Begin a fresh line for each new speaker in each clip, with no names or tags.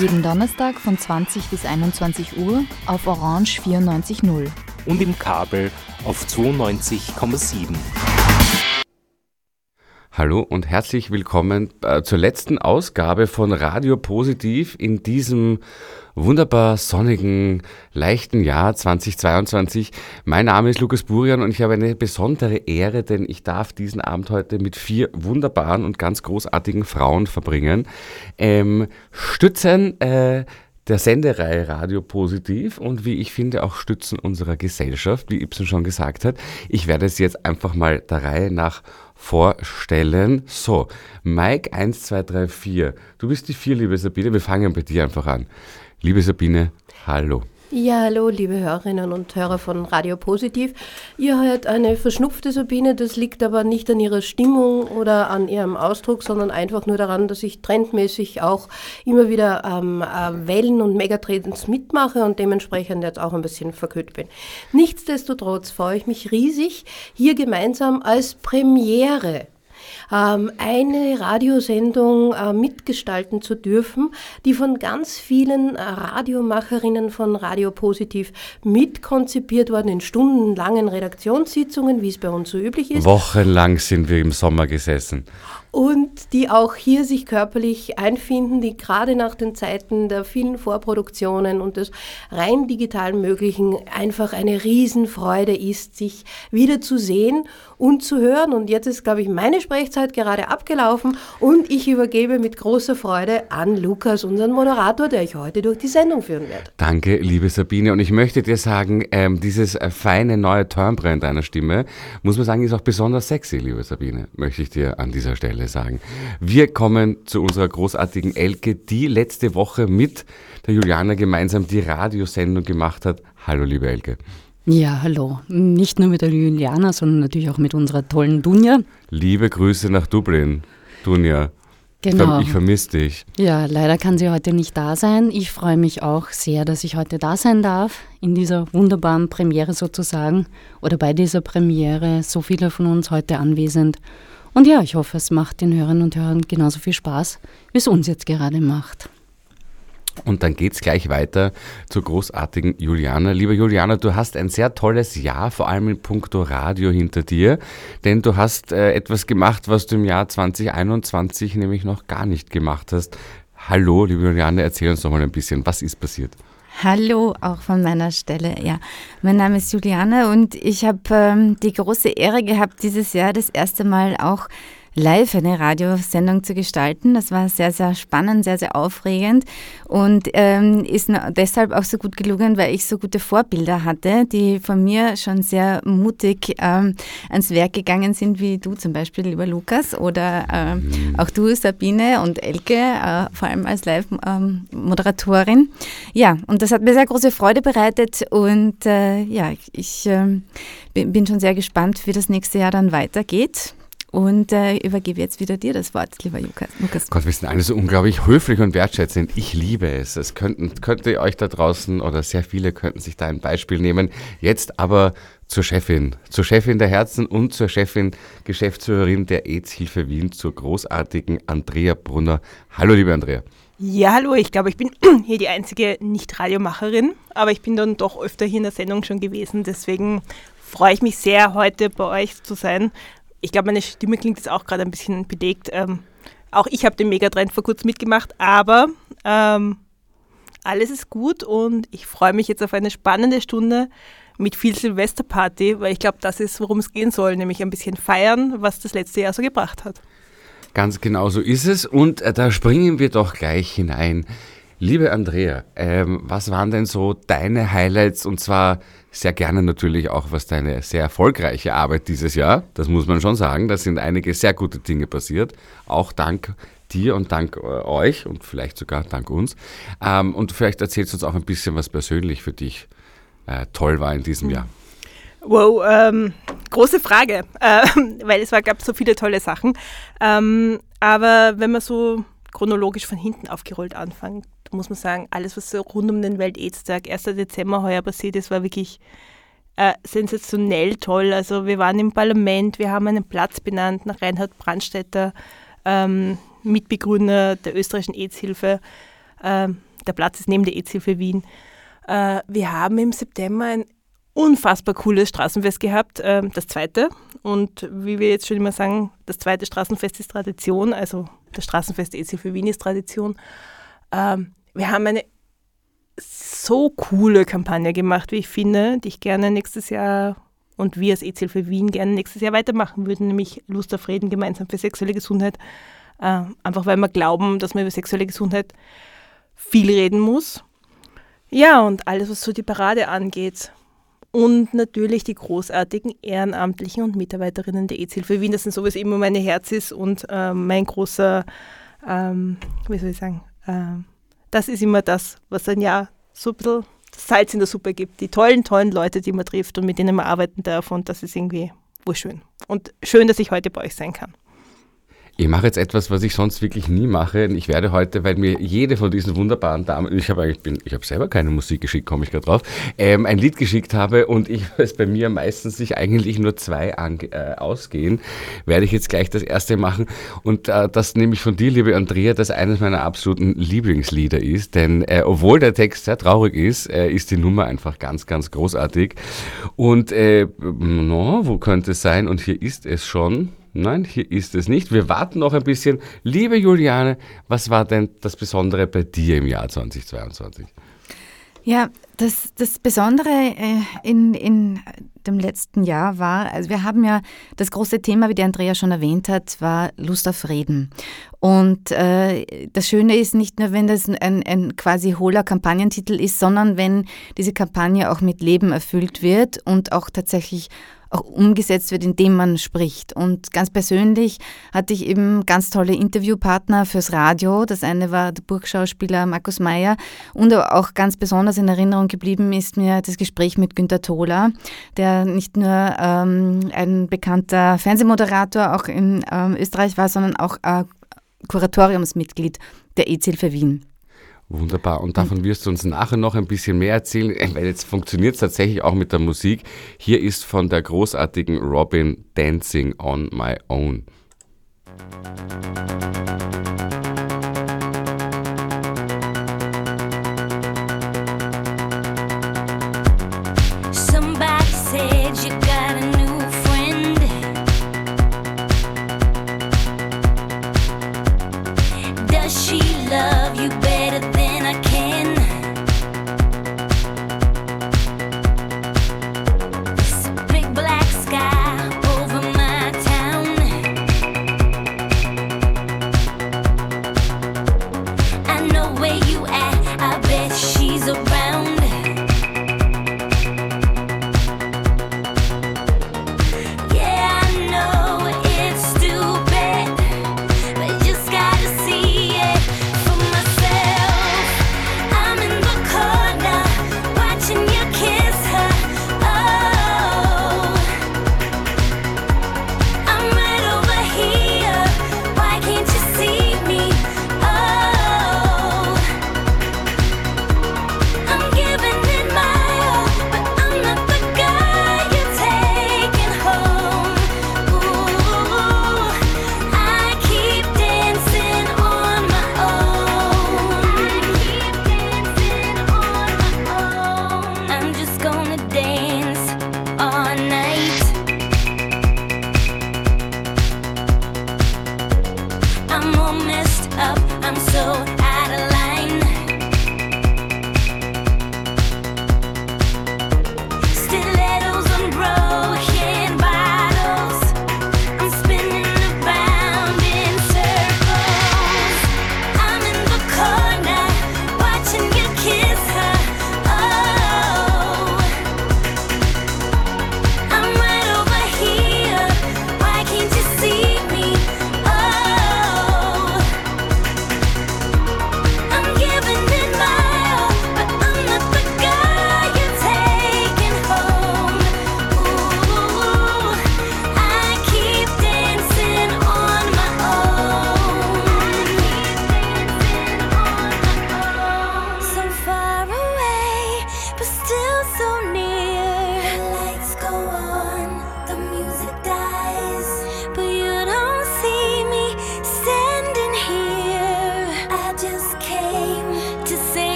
Jeden Donnerstag von 20 bis 21 Uhr auf Orange 94.0.
Und im Kabel auf 92,7.
Hallo und herzlich willkommen äh, zur letzten Ausgabe von Radio Positiv in diesem wunderbar sonnigen, leichten Jahr 2022. Mein Name ist Lukas Burian und ich habe eine besondere Ehre, denn ich darf diesen Abend heute mit vier wunderbaren und ganz großartigen Frauen verbringen. Ähm, stützen äh, der Sendereihe Radio Positiv und wie ich finde auch Stützen unserer Gesellschaft, wie Ibsen schon gesagt hat. Ich werde es jetzt einfach mal der Reihe nach vorstellen. So, Mike 1, 2, 3, 4. Du bist die 4, liebe Sabine. Wir fangen bei dir einfach an. Liebe Sabine, hallo.
Ja, hallo, liebe Hörerinnen und Hörer von Radio Positiv. Ihr hört eine verschnupfte Sabine, das liegt aber nicht an ihrer Stimmung oder an ihrem Ausdruck, sondern einfach nur daran, dass ich trendmäßig auch immer wieder ähm, äh, Wellen und Megatrends mitmache und dementsprechend jetzt auch ein bisschen verkühlt bin. Nichtsdestotrotz freue ich mich riesig, hier gemeinsam als Premiere eine Radiosendung äh, mitgestalten zu dürfen, die von ganz vielen äh, Radiomacherinnen von Radio Positiv mitkonzipiert worden in stundenlangen Redaktionssitzungen, wie es bei uns so üblich ist.
Wochenlang sind wir im Sommer gesessen
und die auch hier sich körperlich einfinden, die gerade nach den Zeiten der vielen Vorproduktionen und des rein digitalen Möglichen einfach eine Riesenfreude ist, sich wieder zu sehen und zu hören. Und jetzt ist, glaube ich, meine Sprechzeit gerade abgelaufen und ich übergebe mit großer Freude an Lukas, unseren Moderator, der ich heute durch die Sendung führen wird.
Danke, liebe Sabine. Und ich möchte dir sagen, ähm, dieses äh, feine neue Timbre in deiner Stimme, muss man sagen, ist auch besonders sexy, liebe Sabine, möchte ich dir an dieser Stelle sagen. Wir kommen zu unserer großartigen Elke, die letzte Woche mit der Juliana gemeinsam die Radiosendung gemacht hat. Hallo, liebe Elke.
Ja, hallo. Nicht nur mit der Juliana, sondern natürlich auch mit unserer tollen Dunja.
Liebe Grüße nach Dublin, Dunja.
Genau.
Ich vermisse dich.
Ja, leider kann sie heute nicht da sein. Ich freue mich auch sehr, dass ich heute da sein darf, in dieser wunderbaren Premiere sozusagen oder bei dieser Premiere. So viele von uns heute anwesend. Und ja, ich hoffe, es macht den Hörern und Hörern genauso viel Spaß, wie es uns jetzt gerade macht.
Und dann geht es gleich weiter zur großartigen Juliana. Liebe Juliana, du hast ein sehr tolles Jahr, vor allem in puncto Radio hinter dir, denn du hast äh, etwas gemacht, was du im Jahr 2021 nämlich noch gar nicht gemacht hast. Hallo, liebe Juliana, erzähl uns doch mal ein bisschen, was ist passiert?
Hallo, auch von meiner Stelle. Ja, mein Name ist Juliane und ich habe ähm, die große Ehre gehabt, dieses Jahr das erste Mal auch live eine Radiosendung zu gestalten. Das war sehr, sehr spannend, sehr, sehr aufregend und ähm, ist deshalb auch so gut gelungen, weil ich so gute Vorbilder hatte, die von mir schon sehr mutig ähm, ans Werk gegangen sind, wie du zum Beispiel, lieber Lukas, oder ähm, mhm. auch du, Sabine und Elke, äh, vor allem als Live-Moderatorin. ja, und das hat mir sehr große Freude bereitet und äh, ja, ich äh, bin schon sehr gespannt, wie das nächste Jahr dann weitergeht und äh, übergebe jetzt wieder dir das Wort, lieber Lukas.
Gott, wir sind alle so unglaublich höflich und wertschätzend. Ich liebe es. Es könnten, könnt ihr euch da draußen oder sehr viele könnten sich da ein Beispiel nehmen. Jetzt aber zur Chefin, zur Chefin der Herzen und zur Chefin, Geschäftsführerin der AIDS-Hilfe Wien, zur großartigen Andrea Brunner. Hallo, liebe Andrea.
Ja, hallo, ich glaube, ich bin hier die einzige Nicht-Radiomacherin, aber ich bin dann doch öfter hier in der Sendung schon gewesen. Deswegen freue ich mich sehr, heute bei euch zu sein ich glaube, meine Stimme klingt jetzt auch gerade ein bisschen belegt. Ähm, auch ich habe den Megatrend vor kurzem mitgemacht, aber ähm, alles ist gut und ich freue mich jetzt auf eine spannende Stunde mit viel Silvesterparty, weil ich glaube, das ist, worum es gehen soll, nämlich ein bisschen feiern, was das letzte Jahr so gebracht hat.
Ganz genau so ist es und äh, da springen wir doch gleich hinein. Liebe Andrea, ähm, was waren denn so deine Highlights und zwar sehr gerne natürlich auch, was deine sehr erfolgreiche Arbeit dieses Jahr, das muss man schon sagen, da sind einige sehr gute Dinge passiert, auch dank dir und dank äh, euch und vielleicht sogar dank uns. Ähm, und vielleicht erzählst du uns auch ein bisschen was persönlich für dich äh, toll war in diesem Jahr?
Wow, ähm, große Frage, äh, weil es gab so viele tolle Sachen. Ähm, aber wenn man so chronologisch von hinten aufgerollt anfängt, muss man sagen, alles, was so rund um den Welt-Aids-Tag, 1. Dezember heuer passiert ist, war wirklich äh, sensationell toll. Also wir waren im Parlament, wir haben einen Platz benannt nach Reinhard Brandstätter, ähm, Mitbegründer der österreichischen AIDS-Hilfe. Ähm, der Platz ist neben der AIDS-Hilfe Wien. Äh, wir haben im September ein unfassbar cooles Straßenfest gehabt, äh, das zweite. Und wie wir jetzt schon immer sagen, das zweite Straßenfest ist Tradition, also das Straßenfest AIDS-Hilfe Wien ist Tradition. Ähm, wir haben eine so coole Kampagne gemacht, wie ich finde, die ich gerne nächstes Jahr und wir als EZ-Hilfe Wien gerne nächstes Jahr weitermachen würden, nämlich Lust auf Reden gemeinsam für sexuelle Gesundheit. Äh, einfach weil wir glauben, dass man über sexuelle Gesundheit viel reden muss. Ja, und alles, was so die Parade angeht. Und natürlich die großartigen Ehrenamtlichen und Mitarbeiterinnen der EZ-Hilfe Wien. Das sind sowieso immer meine Herz ist und äh, mein großer, ähm, wie soll ich sagen, äh, das ist immer das, was ein Jahr so ein bisschen Salz in der Suppe gibt. Die tollen, tollen Leute, die man trifft und mit denen man arbeiten darf. Und das ist irgendwie wurschön. Und schön, dass ich heute bei euch sein kann.
Ich mache jetzt etwas, was ich sonst wirklich nie mache. Ich werde heute, weil mir jede von diesen wunderbaren Damen, ich habe eigentlich, bin, ich habe selber keine Musik geschickt, komme ich gerade drauf, ähm, ein Lied geschickt habe und ich es bei mir meistens sich eigentlich nur zwei an, äh, ausgehen, werde ich jetzt gleich das erste machen und äh, das nehme ich von dir, liebe Andrea, das eines meiner absoluten Lieblingslieder ist, denn äh, obwohl der Text sehr traurig ist, äh, ist die Nummer einfach ganz, ganz großartig und äh, no, wo könnte es sein? Und hier ist es schon. Nein, hier ist es nicht. Wir warten noch ein bisschen. Liebe Juliane, was war denn das Besondere bei dir im Jahr 2022?
Ja, das, das Besondere äh, in, in dem letzten Jahr war, also wir haben ja das große Thema, wie die Andrea schon erwähnt hat, war Lust auf Frieden. Und äh, das Schöne ist nicht nur, wenn das ein, ein quasi hohler Kampagnentitel ist, sondern wenn diese Kampagne auch mit Leben erfüllt wird und auch tatsächlich auch umgesetzt wird, indem man spricht. Und ganz persönlich hatte ich eben ganz tolle Interviewpartner fürs Radio. Das eine war der Burgschauspieler Markus Meyer und auch ganz besonders in Erinnerung geblieben ist mir das Gespräch mit Günter Thola, der nicht nur ähm, ein bekannter Fernsehmoderator auch in ähm, Österreich war, sondern auch äh, Kuratoriumsmitglied der EZ-Hilfe Wien.
Wunderbar. Und davon wirst du uns nachher noch ein bisschen mehr erzählen, weil jetzt funktioniert es tatsächlich auch mit der Musik. Hier ist von der großartigen Robin Dancing on My Own.
Somebody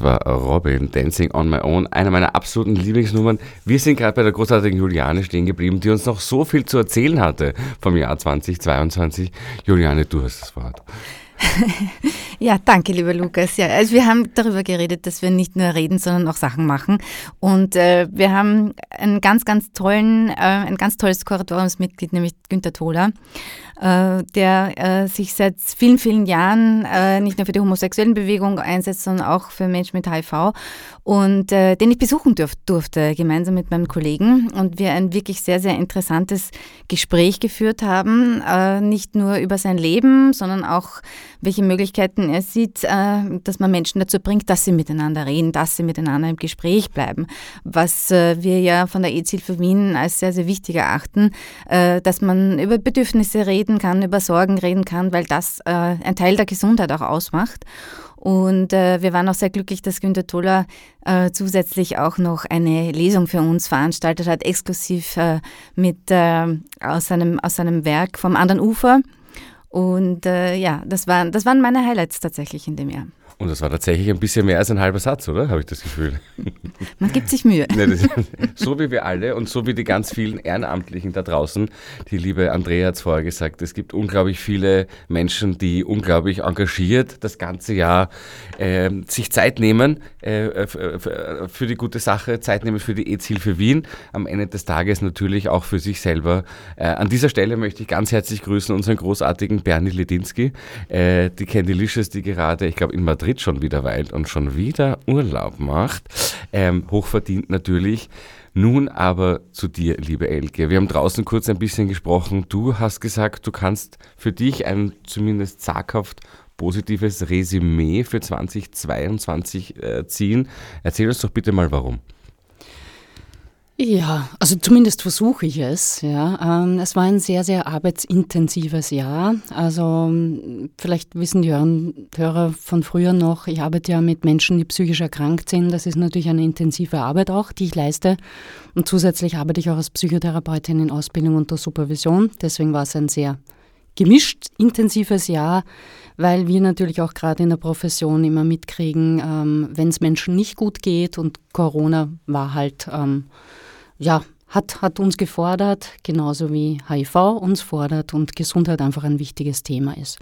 Das war Robin, Dancing on My Own, eine meiner absoluten Lieblingsnummern. Wir sind gerade bei der großartigen Juliane stehen geblieben, die uns noch so viel zu erzählen hatte vom Jahr 2022. Juliane, du hast das Wort.
Ja, danke, lieber Lukas. Ja, also wir haben darüber geredet, dass wir nicht nur reden, sondern auch Sachen machen. Und äh, wir haben einen ganz, ganz tollen, äh, ein ganz tolles Kuratoriumsmitglied, nämlich Günter Tholer, der äh, sich seit vielen, vielen Jahren äh, nicht nur für die homosexuellen Bewegung einsetzt, sondern auch für Menschen mit HIV und äh, den ich besuchen durfte, gemeinsam mit meinem Kollegen. Und wir ein wirklich sehr, sehr interessantes Gespräch geführt haben, äh, nicht nur über sein Leben, sondern auch, welche Möglichkeiten er sieht, äh, dass man Menschen dazu bringt, dass sie miteinander reden, dass sie miteinander im Gespräch bleiben. Was äh, wir ja von der EZ-Hilfe Wien als sehr, sehr wichtig erachten, äh, dass man über Bedürfnisse reden kann, über Sorgen reden kann, weil das äh, ein Teil der Gesundheit auch ausmacht. Und äh, wir waren auch sehr glücklich, dass Günter Toller äh, zusätzlich auch noch eine Lesung für uns veranstaltet hat, exklusiv äh, mit äh, aus, seinem, aus seinem Werk vom anderen Ufer. Und äh, ja, das waren, das waren meine Highlights tatsächlich in dem Jahr.
Und das war tatsächlich ein bisschen mehr als ein halber Satz, oder? Habe ich das Gefühl.
Man gibt sich Mühe.
So wie wir alle und so wie die ganz vielen Ehrenamtlichen da draußen. Die liebe Andrea hat es vorher gesagt, es gibt unglaublich viele Menschen, die unglaublich engagiert das ganze Jahr äh, sich Zeit nehmen äh, für die gute Sache, Zeit nehmen für die EZ-Hilfe Wien. Am Ende des Tages natürlich auch für sich selber. Äh, an dieser Stelle möchte ich ganz herzlich grüßen unseren großartigen Bernie Ledinski, äh, die Candylicious, die gerade, ich glaube, in Madrid schon wieder weilt und schon wieder Urlaub macht. Ähm, hochverdient natürlich. Nun aber zu dir, liebe Elke. Wir haben draußen kurz ein bisschen gesprochen. Du hast gesagt, du kannst für dich ein zumindest zaghaft positives Resümee für 2022 äh, ziehen. Erzähl uns doch bitte mal warum.
Ja, also zumindest versuche ich es. Ja. Ähm, es war ein sehr, sehr arbeitsintensives Jahr. Also ähm, vielleicht wissen die Hör- Hörer von früher noch, ich arbeite ja mit Menschen, die psychisch erkrankt sind. Das ist natürlich eine intensive Arbeit auch, die ich leiste. Und zusätzlich arbeite ich auch als Psychotherapeutin in Ausbildung unter Supervision. Deswegen war es ein sehr gemischt intensives Jahr, weil wir natürlich auch gerade in der Profession immer mitkriegen, ähm, wenn es Menschen nicht gut geht und Corona war halt, ja, hat, hat uns gefordert, genauso wie HIV uns fordert und Gesundheit einfach ein wichtiges Thema ist.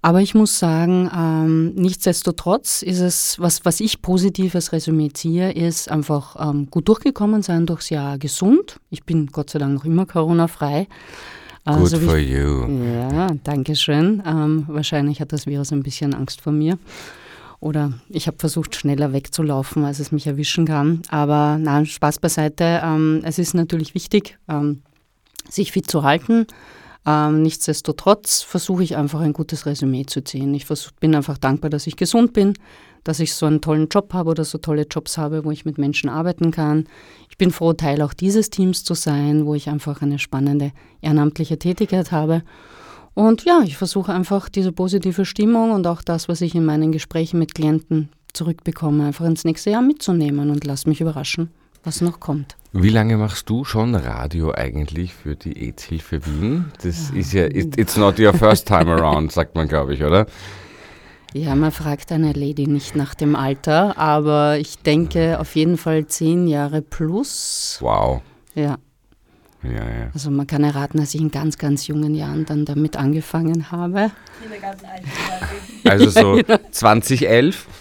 Aber ich muss sagen, ähm, nichtsdestotrotz ist es, was, was ich positives Resümee ziehe, ist einfach ähm, gut durchgekommen sein durchs Jahr gesund. Ich bin Gott sei Dank noch immer Corona-frei.
Good
Also
for you.
ja, danke schön. Ähm, wahrscheinlich hat das Virus ein bisschen Angst vor mir. Oder ich habe versucht, schneller wegzulaufen, als es mich erwischen kann. Aber nein, Spaß beiseite. Ähm, es ist natürlich wichtig, ähm, sich fit zu halten. Ähm, nichtsdestotrotz versuche ich einfach ein gutes Resümee zu ziehen. Ich versuch, bin einfach dankbar, dass ich gesund bin, dass ich so einen tollen Job habe oder so tolle Jobs habe, wo ich mit Menschen arbeiten kann. Ich bin froh, Teil auch dieses Teams zu sein, wo ich einfach eine spannende ehrenamtliche Tätigkeit habe. Und ja, ich versuche einfach diese positive Stimmung und auch das, was ich in meinen Gesprächen mit Klienten zurückbekomme, einfach ins nächste Jahr mitzunehmen und lass mich überraschen, was noch kommt.
Wie lange machst du schon Radio eigentlich für die AIDS-Hilfe Wien? Das ist ja, it, it's not your first time around, sagt man, glaube ich, oder?
Ja, man fragt eine Lady nicht nach dem Alter, aber ich denke auf jeden Fall zehn Jahre plus.
Wow.
Ja,
Ja, ja.
also man kann erraten, dass ich in ganz, ganz jungen Jahren dann damit angefangen habe.
Also so 2011.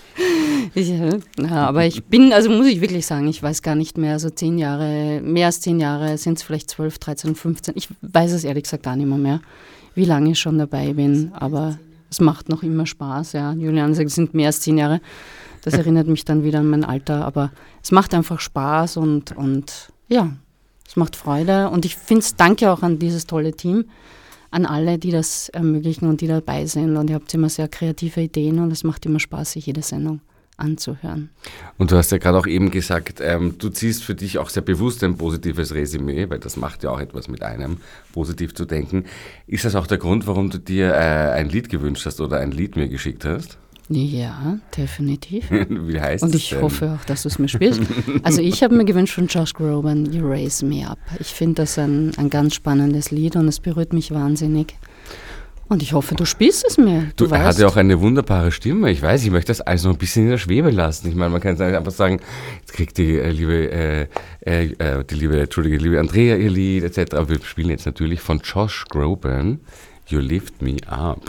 Ja, ja, aber ich bin, also muss ich wirklich sagen, ich weiß gar nicht mehr, so zehn Jahre, mehr als zehn Jahre, sind es vielleicht 12, 13, 15. Ich weiß es ehrlich gesagt gar nicht mehr, mehr wie lange ich schon dabei bin, aber es macht noch immer Spaß. Ja. Julian sagt, es sind mehr als zehn Jahre. Das erinnert mich dann wieder an mein Alter, aber es macht einfach Spaß und, und ja, es macht Freude. Und ich finde es, danke auch an dieses tolle Team, an alle, die das ermöglichen und die dabei sind. Und ihr habt immer sehr kreative Ideen und es macht immer Spaß, sich jede Sendung anzuhören.
Und du hast ja gerade auch eben gesagt, ähm, du ziehst für dich auch sehr bewusst ein positives Resümee, weil das macht ja auch etwas mit einem, positiv zu denken. Ist das auch der Grund, warum du dir äh, ein Lied gewünscht hast oder ein Lied mir geschickt hast?
Ja, definitiv.
Wie heißt
Und
es
ich
denn?
hoffe auch, dass du es mir spielst. Also ich habe mir gewünscht von Josh Groban, You Raise Me Up. Ich finde das ein, ein ganz spannendes Lied und es berührt mich wahnsinnig. Und ich hoffe, du spielst es mir.
Du,
Du,
er hat ja auch eine wunderbare Stimme. Ich weiß, ich möchte das alles noch ein bisschen in der Schwebe lassen. Ich meine, man kann einfach sagen, jetzt kriegt die äh, liebe, äh, äh, äh, die liebe, Entschuldige, liebe Andrea ihr Lied etc. Aber wir spielen jetzt natürlich von Josh Groban, You Lift Me Up.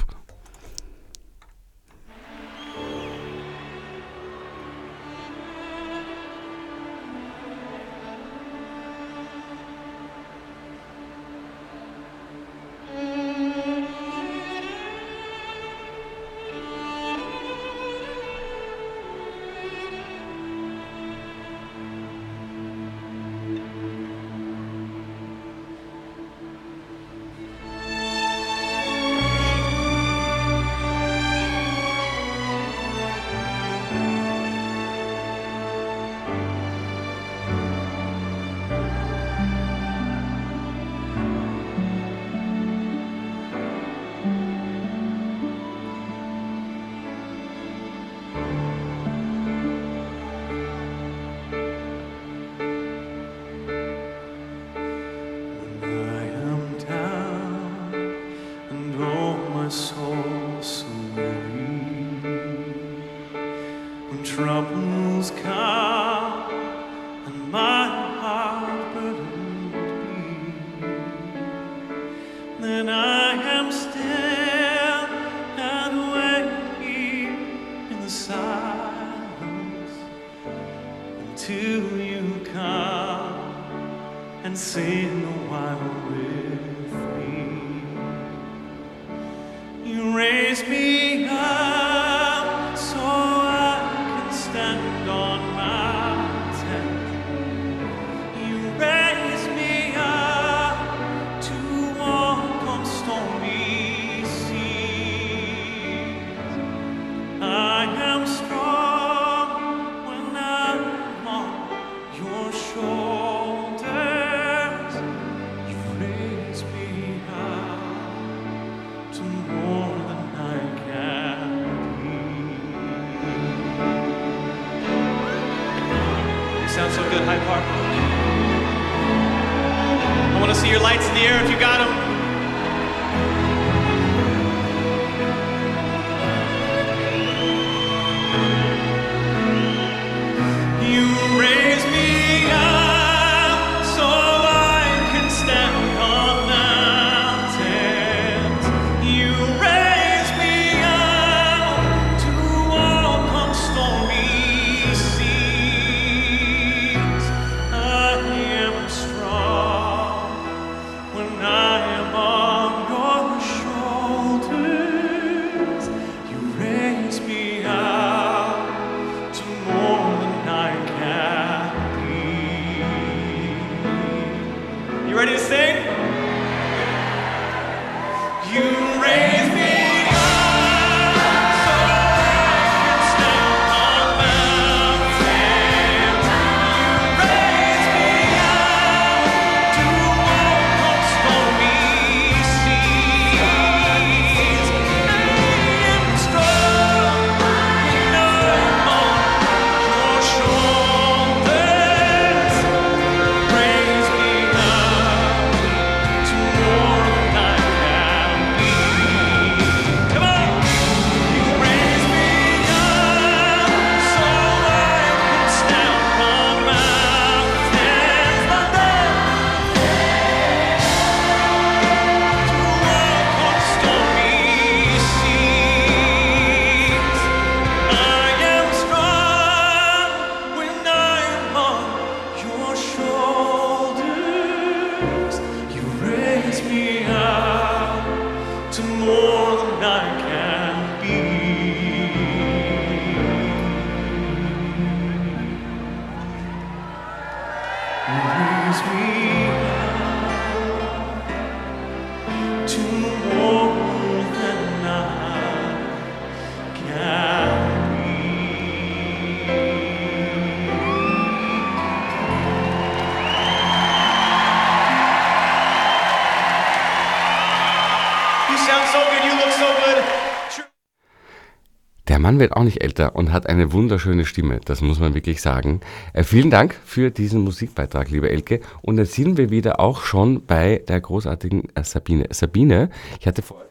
Wird auch nicht älter und hat eine wunderschöne Stimme, das muss man wirklich sagen. Äh, vielen Dank für diesen Musikbeitrag, liebe Elke. Und jetzt sind wir wieder auch schon bei der großartigen äh, Sabine. Sabine, ich hatte vorher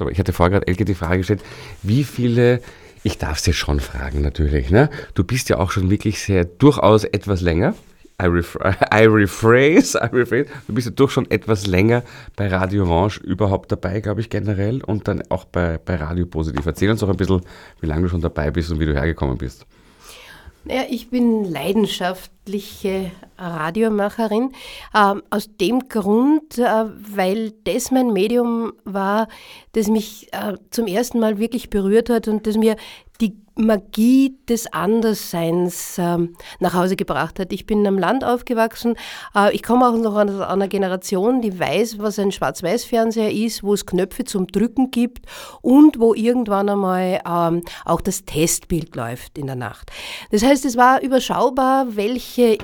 äh,
ich hatte vorher gerade Elke die Frage gestellt, wie viele, ich darf es jetzt schon fragen natürlich, ne? Du bist ja auch schon wirklich sehr, durchaus etwas länger. I, ref I rephrase, I rephrase. Du bist ja durch schon etwas länger bei Radio Orange überhaupt dabei, glaube ich, generell. Und dann auch bei, bei Radio Positiv. Erzähl uns doch ein bisschen, wie lange du schon dabei bist und wie du hergekommen bist.
Ja, ich bin leidenschaftliche Radiomacherin. Ähm, aus dem Grund, äh, weil das mein Medium war, das mich äh, zum ersten Mal wirklich berührt hat und das mir Magie des Andersseins ähm, nach Hause gebracht hat. Ich bin am Land aufgewachsen. Äh, ich komme auch noch aus einer Generation, die weiß, was ein Schwarz-Weiß-Fernseher ist, wo es Knöpfe zum Drücken gibt und wo irgendwann einmal ähm, auch das Testbild läuft in der Nacht. Das heißt, es war überschaubar, welche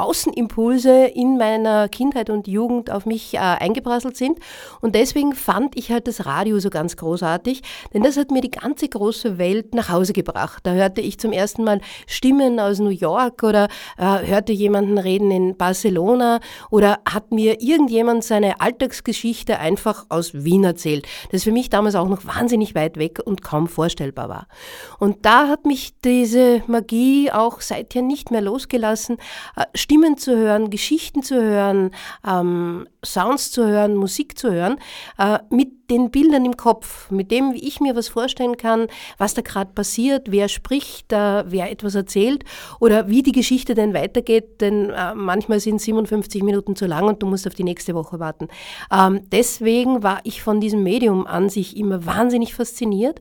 Außenimpulse in meiner Kindheit und Jugend auf mich äh, eingeprasselt sind. Und deswegen fand ich halt das Radio so ganz großartig, denn das hat mir die ganze große Welt nach Hause gebracht. Da hörte ich zum ersten Mal Stimmen aus New York oder äh, hörte jemanden reden in Barcelona oder hat mir irgendjemand seine Alltagsgeschichte einfach aus Wien erzählt, das für mich damals auch noch wahnsinnig weit weg und kaum vorstellbar war. Und da hat mich diese Magie auch seither nicht mehr losgelassen. Äh, Stimmen zu hören, Geschichten zu hören, ähm, Sounds zu hören, Musik zu hören, äh, mit den Bildern im Kopf, mit dem, wie ich mir was vorstellen kann, was da gerade passiert, wer spricht, äh, wer etwas erzählt oder wie die Geschichte denn weitergeht, denn äh, manchmal sind 57 Minuten zu lang und du musst auf die nächste Woche warten. Ähm, deswegen war ich von diesem Medium an sich immer wahnsinnig fasziniert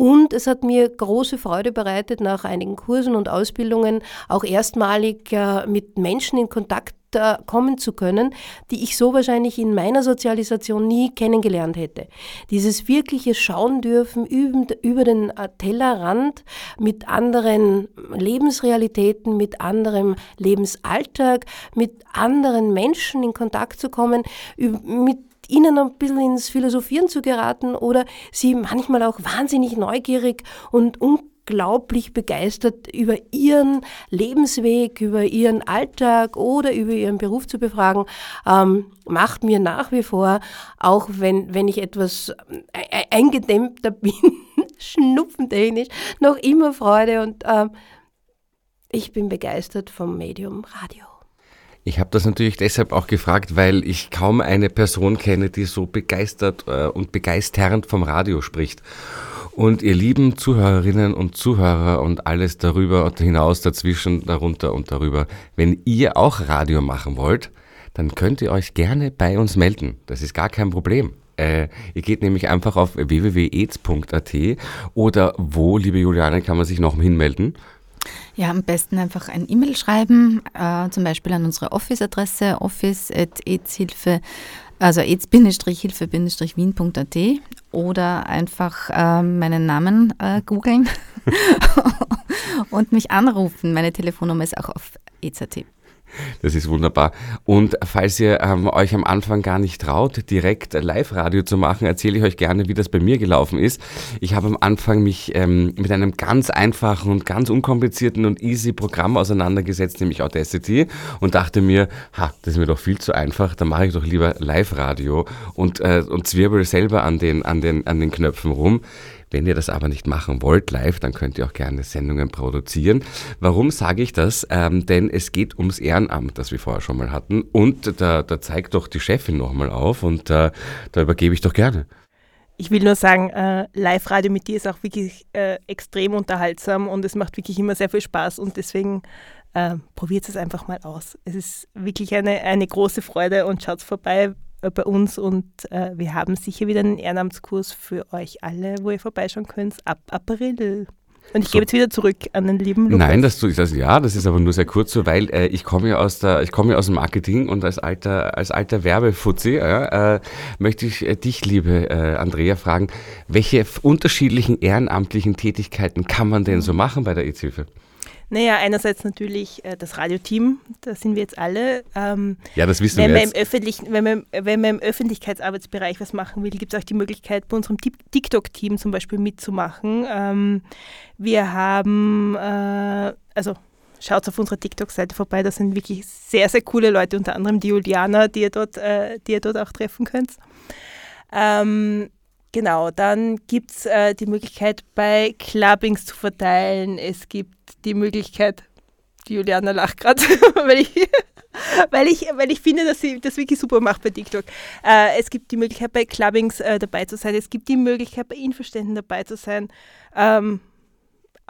und es hat mir große Freude bereitet, nach einigen Kursen und Ausbildungen auch erstmalig äh, mit Menschen in Kontakt äh, kommen zu können, die ich so wahrscheinlich in meiner Sozialisation nie kennengelernt hätte. Dieses wirkliche Schauen dürfen über, den äh, Tellerrand mit anderen Lebensrealitäten, mit anderem Lebensalltag, mit anderen Menschen in Kontakt zu kommen, mit ihnen ein bisschen ins Philosophieren zu geraten oder sie manchmal auch wahnsinnig neugierig und unglaublich begeistert über ihren Lebensweg, über ihren Alltag oder über ihren Beruf zu befragen, ähm, macht mir nach wie vor, auch wenn, wenn ich etwas äh, eingedämmter bin, schnupfentechnisch, noch immer Freude und ähm, ich bin begeistert vom Medium Radio.
Ich habe das natürlich deshalb auch gefragt, weil ich kaum eine Person kenne, die so begeistert äh, und begeisternd vom Radio spricht. Und ihr lieben Zuhörerinnen und Zuhörer und alles darüber und hinaus, dazwischen, darunter und darüber, wenn ihr auch Radio machen wollt, dann könnt ihr euch gerne bei uns melden. Das ist gar kein Problem. Äh, ihr geht nämlich einfach auf www.aids.at oder wo, liebe Juliane, kann man sich noch hinmelden?
Ja, am besten einfach ein E-Mail schreiben, äh, zum Beispiel an unsere Office-Adresse office.aidshilfe, also aids-hilfe-wien.at oder einfach äh, meinen Namen äh, googeln und mich anrufen. Meine Telefonnummer ist auch auf aids.at.
Das ist wunderbar. Und falls ihr ähm, euch am Anfang gar nicht traut, direkt Live-Radio zu machen, erzähle ich euch gerne, wie das bei mir gelaufen ist. Ich habe am Anfang mich ähm, mit einem ganz einfachen und ganz unkomplizierten und easy Programm auseinandergesetzt, nämlich Audacity, und dachte mir, ha, das ist mir doch viel zu einfach, da mache ich doch lieber Live-Radio und, äh, und zwirbel selber an den, an, den, an den Knöpfen rum. Wenn ihr das aber nicht machen wollt live, dann könnt ihr auch gerne Sendungen produzieren. Warum sage ich das? Ähm, denn es geht ums Ehrenamt, das wir vorher schon mal hatten. Und da, da zeigt doch die Chefin nochmal auf und äh, da übergebe ich doch gerne.
Ich will nur sagen, äh, Live-Radio mit dir ist auch wirklich äh, extrem unterhaltsam und es macht wirklich immer sehr viel Spaß und deswegen äh, probiert es einfach mal aus. Es ist wirklich eine, eine große Freude und schaut vorbei bei uns und äh, wir haben sicher wieder einen Ehrenamtskurs für euch alle, wo ihr vorbeischauen könnt, ab April. Und ich
So.
gebe jetzt wieder zurück an den lieben Lukas.
Nein, das tue ich das ja, das ist aber nur sehr kurz so, weil äh, ich komme ja aus der, ich komme aus dem Marketing und als alter, als alter Werbefuzzi ja, äh, möchte ich äh, dich, liebe äh, Andrea, fragen, welche unterschiedlichen ehrenamtlichen Tätigkeiten kann man denn so machen bei der EZ-Hilfe?
Naja, einerseits natürlich äh, das Radioteam, da sind wir jetzt alle. Ähm,
Ja, das wissen
wenn
wir jetzt.
Im öffentlichen, wenn, man, wenn man im Öffentlichkeitsarbeitsbereich was machen will, gibt es auch die Möglichkeit, bei unserem Tik- TikTok-Team zum Beispiel mitzumachen. Ähm, wir haben, äh, also schaut auf unserer TikTok-Seite vorbei, da sind wirklich sehr, sehr coole Leute, unter anderem die Juliana, die ihr dort, äh, die ihr dort auch treffen könnt. Ähm, Genau, dann gibt es äh, die Möglichkeit, bei Clubbings zu verteilen. Es gibt die Möglichkeit, die Juliana lacht gerade, weil ich, weil, ich, weil ich finde, dass sie das wirklich super macht bei TikTok. Äh, es gibt die Möglichkeit, bei Clubbings äh, dabei zu sein. Es gibt die Möglichkeit, bei Infoständen dabei zu sein. Ähm,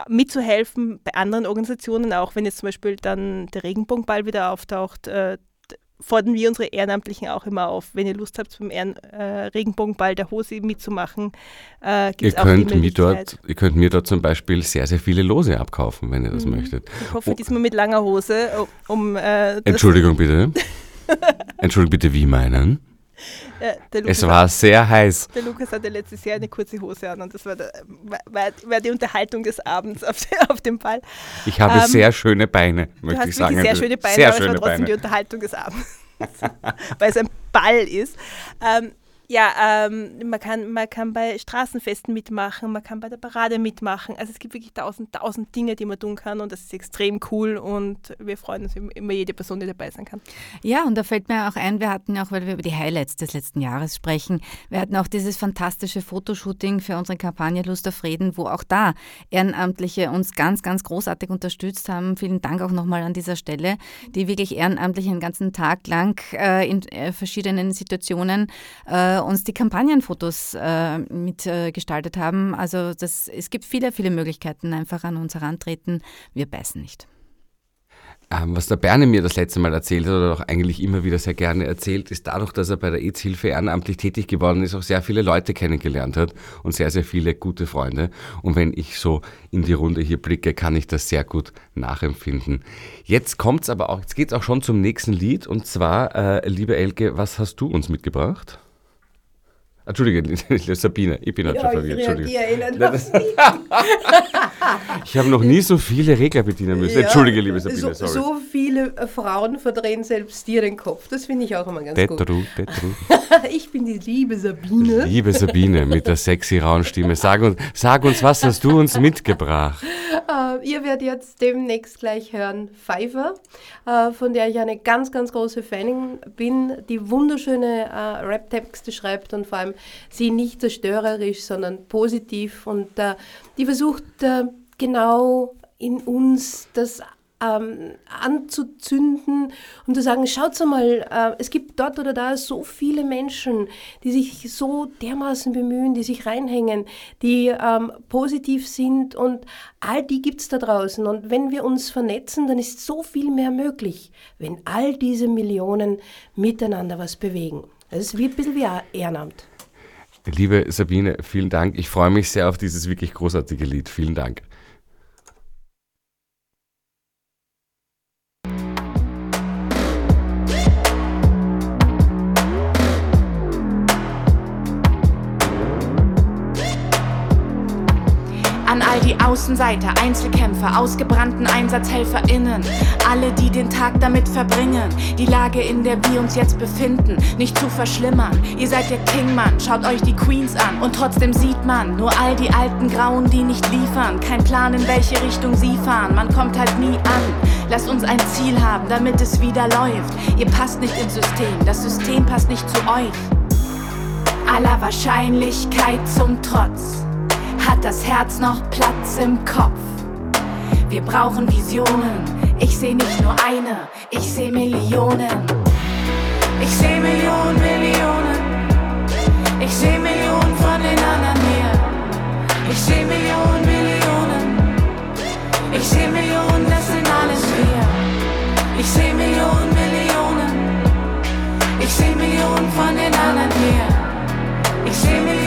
mitzuhelfen bei anderen Organisationen, auch wenn jetzt zum Beispiel dann der Regenbogenball wieder auftaucht, äh, fordern wir unsere Ehrenamtlichen auch immer auf, wenn ihr Lust habt, beim Ehren, äh, Regenbogenball der Hose mitzumachen, äh,
Ihr könnt, mir dort, ihr könnt mir dort zum Beispiel sehr, sehr viele Lose abkaufen, wenn ihr das
Mhm.
möchtet.
Ich hoffe
Oh,
diesmal mit langer Hose, um äh,
Entschuldigung bitte. Entschuldigung bitte, wie meinen?
Äh, der
Es
Lukas
war
hat-
sehr heiß.
Der Lukas hatte letztes Jahr eine kurze Hose an und das war, der, war, war die Unterhaltung des Abends auf, auf dem Ball.
Ich habe
Ähm,
sehr schöne Beine, möchte ich sagen.
sehr schöne Beine,
Sehr
aber es
schöne
war trotzdem die
Beine.
Unterhaltung des Abends, weil es ein Ball ist. Ähm, ja, ähm, man, kann, man kann bei Straßenfesten mitmachen, man kann bei der Parade mitmachen. Also es gibt wirklich tausend, tausend Dinge, die man tun kann und das ist extrem cool und wir freuen uns immer jede Person, die dabei sein kann.
Ja, und da fällt mir auch ein, wir hatten auch, weil wir über die Highlights des letzten Jahres sprechen, wir hatten auch dieses fantastische Fotoshooting für unsere Kampagne Lust auf Frieden, wo auch da Ehrenamtliche uns ganz, ganz großartig unterstützt haben. Vielen Dank auch nochmal an dieser Stelle, die wirklich ehrenamtlich einen ganzen Tag lang äh, in äh, verschiedenen Situationen äh, uns die Kampagnenfotos äh, mitgestaltet äh, haben. Also das, es gibt viele, viele Möglichkeiten, einfach an uns herantreten. Wir beißen nicht.
Ähm, was der Berne mir das letzte Mal erzählt hat oder auch eigentlich immer wieder sehr gerne erzählt, ist dadurch, dass er bei der AIDS-Hilfe ehrenamtlich tätig geworden ist, auch sehr viele Leute kennengelernt hat und sehr, sehr viele gute Freunde. Und wenn ich so in die Runde hier blicke, kann ich das sehr gut nachempfinden. Jetzt kommt's aber auch, jetzt geht's auch schon zum nächsten Lied und zwar, äh, liebe Elke, was hast du uns mitgebracht? Entschuldige, Sabine, ich bin halt schon verwirrt. Entschuldige. das- Ich habe noch nie so viele Regler bedienen müssen. Entschuldige, liebe Sabine,
so,
sorry.
so viele äh, Frauen verdrehen selbst dir den Kopf. Das finde ich auch immer ganz gut.
Tetru, Tetru.
ich bin die liebe Sabine.
Liebe Sabine mit der sexy rauen Stimme, sag uns, sag uns, was hast du uns mitgebracht?
Äh, ihr werdet jetzt demnächst gleich hören Pfeiffer, äh, von der ich eine ganz, ganz große Fanin bin, die wunderschöne äh, Rap-Texte schreibt und vor allem sie nicht zerstörerisch, sondern positiv und äh, die versucht äh, genau in uns das ähm, anzuzünden und zu sagen, schaut mal, äh, es gibt dort oder da so viele Menschen, die sich so dermaßen bemühen, die sich reinhängen, die ähm, positiv sind und all die gibt es da draußen. Und wenn wir uns vernetzen, dann ist so viel mehr möglich, wenn all diese Millionen miteinander was bewegen. Das ist wie ein bisschen wie Ehrenamt.
Liebe Sabine, vielen Dank. Ich freue mich sehr auf dieses wirklich großartige Lied. Vielen Dank.
Außenseiter, Einzelkämpfer, ausgebrannten EinsatzhelferInnen, alle, die den Tag damit verbringen, die Lage, in der wir uns jetzt befinden, nicht zu verschlimmern. Ihr seid der Kingmann, schaut euch die Queens an und trotzdem sieht man nur all die alten Grauen, die nicht liefern. Kein Plan, in welche Richtung sie fahren, man kommt halt nie an. Lasst uns ein Ziel haben, damit es wieder läuft. Ihr passt nicht ins System, das System passt nicht zu euch. Aller Wahrscheinlichkeit zum Trotz hat das Herz noch Platz im Kopf. Wir brauchen Visionen. Ich sehe nicht nur eine, ich sehe Millionen. Ich sehe Millionen, Millionen. Ich sehe Millionen von den anderen hier. Ich sehe Millionen, Millionen. Ich sehe Millionen, das sind alles wir. Ich sehe Millionen, Millionen. Ich sehe Millionen von den anderen hier. Ich sehe Millionen.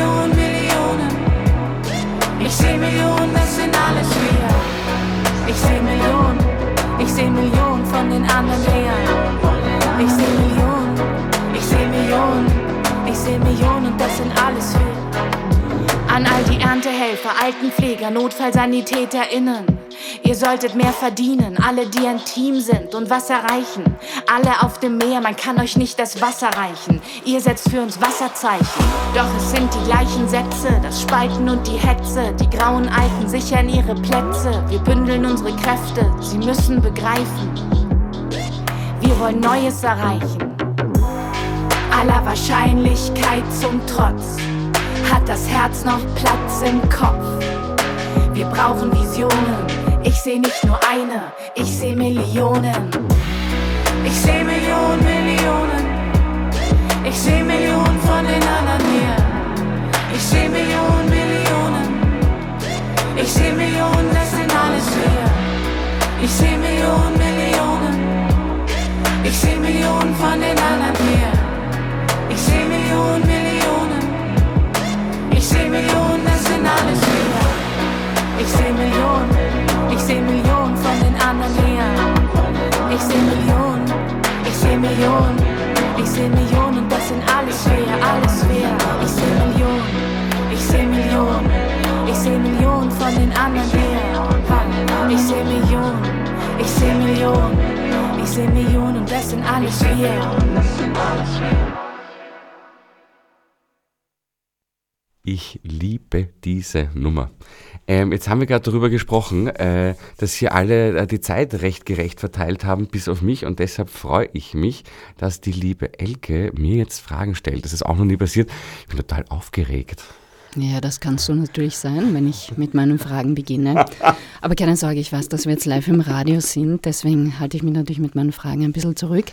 Ich sehe Millionen, das sind alles wir. Ich sehe Millionen, ich sehe Millionen von den anderen her. Ich sehe Millionen, ich sehe Millionen, ich sehe Millionen und das sind alles wir. An all die Erntehelfer, Altenpfleger, NotfallsanitäterInnen. Ihr solltet mehr verdienen, alle, die ein Team sind und was erreichen. Alle auf dem Meer, man kann euch nicht das Wasser reichen. Ihr setzt für uns Wasserzeichen. Doch es sind die gleichen Sätze, das Spalten und die Hetze. Die grauen Alten sichern ihre Plätze. Wir bündeln unsere Kräfte, sie müssen begreifen. Wir wollen Neues erreichen. Aller Wahrscheinlichkeit zum Trotz Hat das Herz noch Platz im Kopf? Wir brauchen Visionen. Ich seh nicht nur eine, ich seh Millionen. Ich seh Millionen, Millionen. Ich seh Millionen von den anderen hier. Ich seh Millionen, Millionen. Ich seh Millionen, das sind alles wir. Ich seh Millionen, Millionen. Ich seh Millionen von den anderen hier. Ich seh Millionen, Millionen. Seh Millionen, das sind alles wir. Ich seh Millionen, ich seh Millionen von den anderen hier. Ich seh Millionen, ich seh Millionen, ich seh Millionen, das sind alles wir, alles wir. Ich seh Millionen, ich seh Millionen, ich seh Millionen von den anderen hier. Ich seh Millionen, ich seh Millionen, ich seh Millionen, das sind alles wir.
Ich liebe diese Nummer. Ähm, jetzt haben wir gerade darüber gesprochen, äh, dass hier alle äh, die Zeit recht gerecht verteilt haben, bis auf mich. Und deshalb freue ich mich, dass die liebe Elke mir jetzt Fragen stellt. Das ist auch noch nie passiert. Ich bin total aufgeregt.
Ja, das kannst du natürlich sein, wenn ich mit meinen Fragen beginne. Aber keine Sorge, ich weiß, dass wir jetzt live im Radio sind, deswegen halte ich mich natürlich mit meinen Fragen ein bisschen zurück.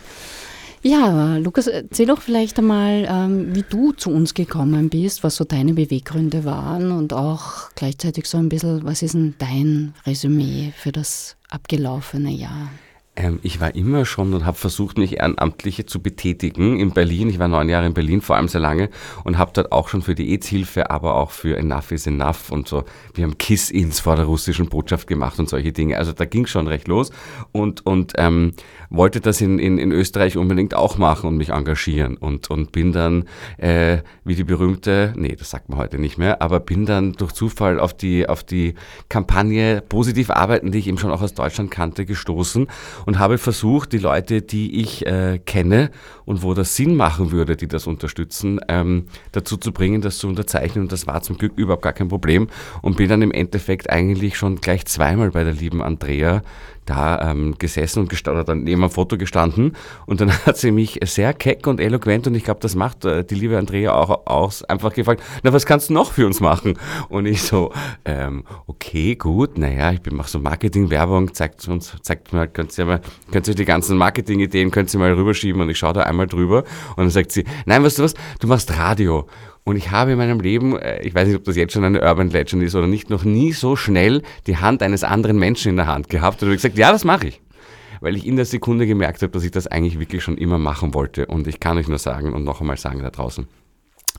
Ja, Lukas, erzähl doch vielleicht einmal, ähm, wie du zu uns gekommen bist, was so deine Beweggründe waren und auch gleichzeitig so ein bisschen, was ist denn dein Resümee für das abgelaufene Jahr?
Ähm, ich war immer schon und habe versucht, mich ehrenamtlich zu betätigen in Berlin. Ich war neun Jahre in Berlin, vor allem sehr lange, und habe dort auch schon für die AIDS-Hilfe, aber auch für Enough is Enough und so. Wir haben Kiss-Ins vor der russischen Botschaft gemacht und solche Dinge. Also da ging schon recht los und, und ähm, wollte das in, in, in Österreich unbedingt auch machen und mich engagieren. Und, und bin dann, äh, wie die berühmte, nee, das sagt man heute nicht mehr, aber bin dann durch Zufall auf die, auf die Kampagne Positiv arbeiten, die ich eben schon auch aus Deutschland kannte, gestoßen und habe versucht, die Leute, die ich äh, kenne und wo das Sinn machen würde, die das unterstützen, ähm, dazu zu bringen, das zu unterzeichnen. Und das war zum Glück überhaupt gar kein Problem und bin dann im Endeffekt eigentlich schon gleich zweimal bei der lieben Andrea da ähm, gesessen und gesta- dann neben einem Foto gestanden und dann hat sie mich sehr keck und eloquent und ich glaube, das macht äh, die liebe Andrea auch aus, einfach gefragt, na was kannst du noch für uns machen? Und ich so, ähm, okay, gut, naja, ich mache so Marketing-Werbung, zeigt uns, zeigt mir, könnt ihr mal, könnt ihr die ganzen Marketing-Ideen, könnt ihr mal rüberschieben und ich schaue da einmal drüber und dann sagt sie, nein, weißt du was, du machst Radio. Und ich habe in meinem Leben, äh, ich weiß nicht, ob das jetzt schon eine Urban Legend ist oder nicht, noch nie so schnell die Hand eines anderen Menschen in der Hand gehabt. Und habe gesagt, ja, das mache ich. Weil ich in der Sekunde gemerkt habe, dass ich das eigentlich wirklich schon immer machen wollte. Und ich kann euch nur sagen und noch einmal sagen da draußen,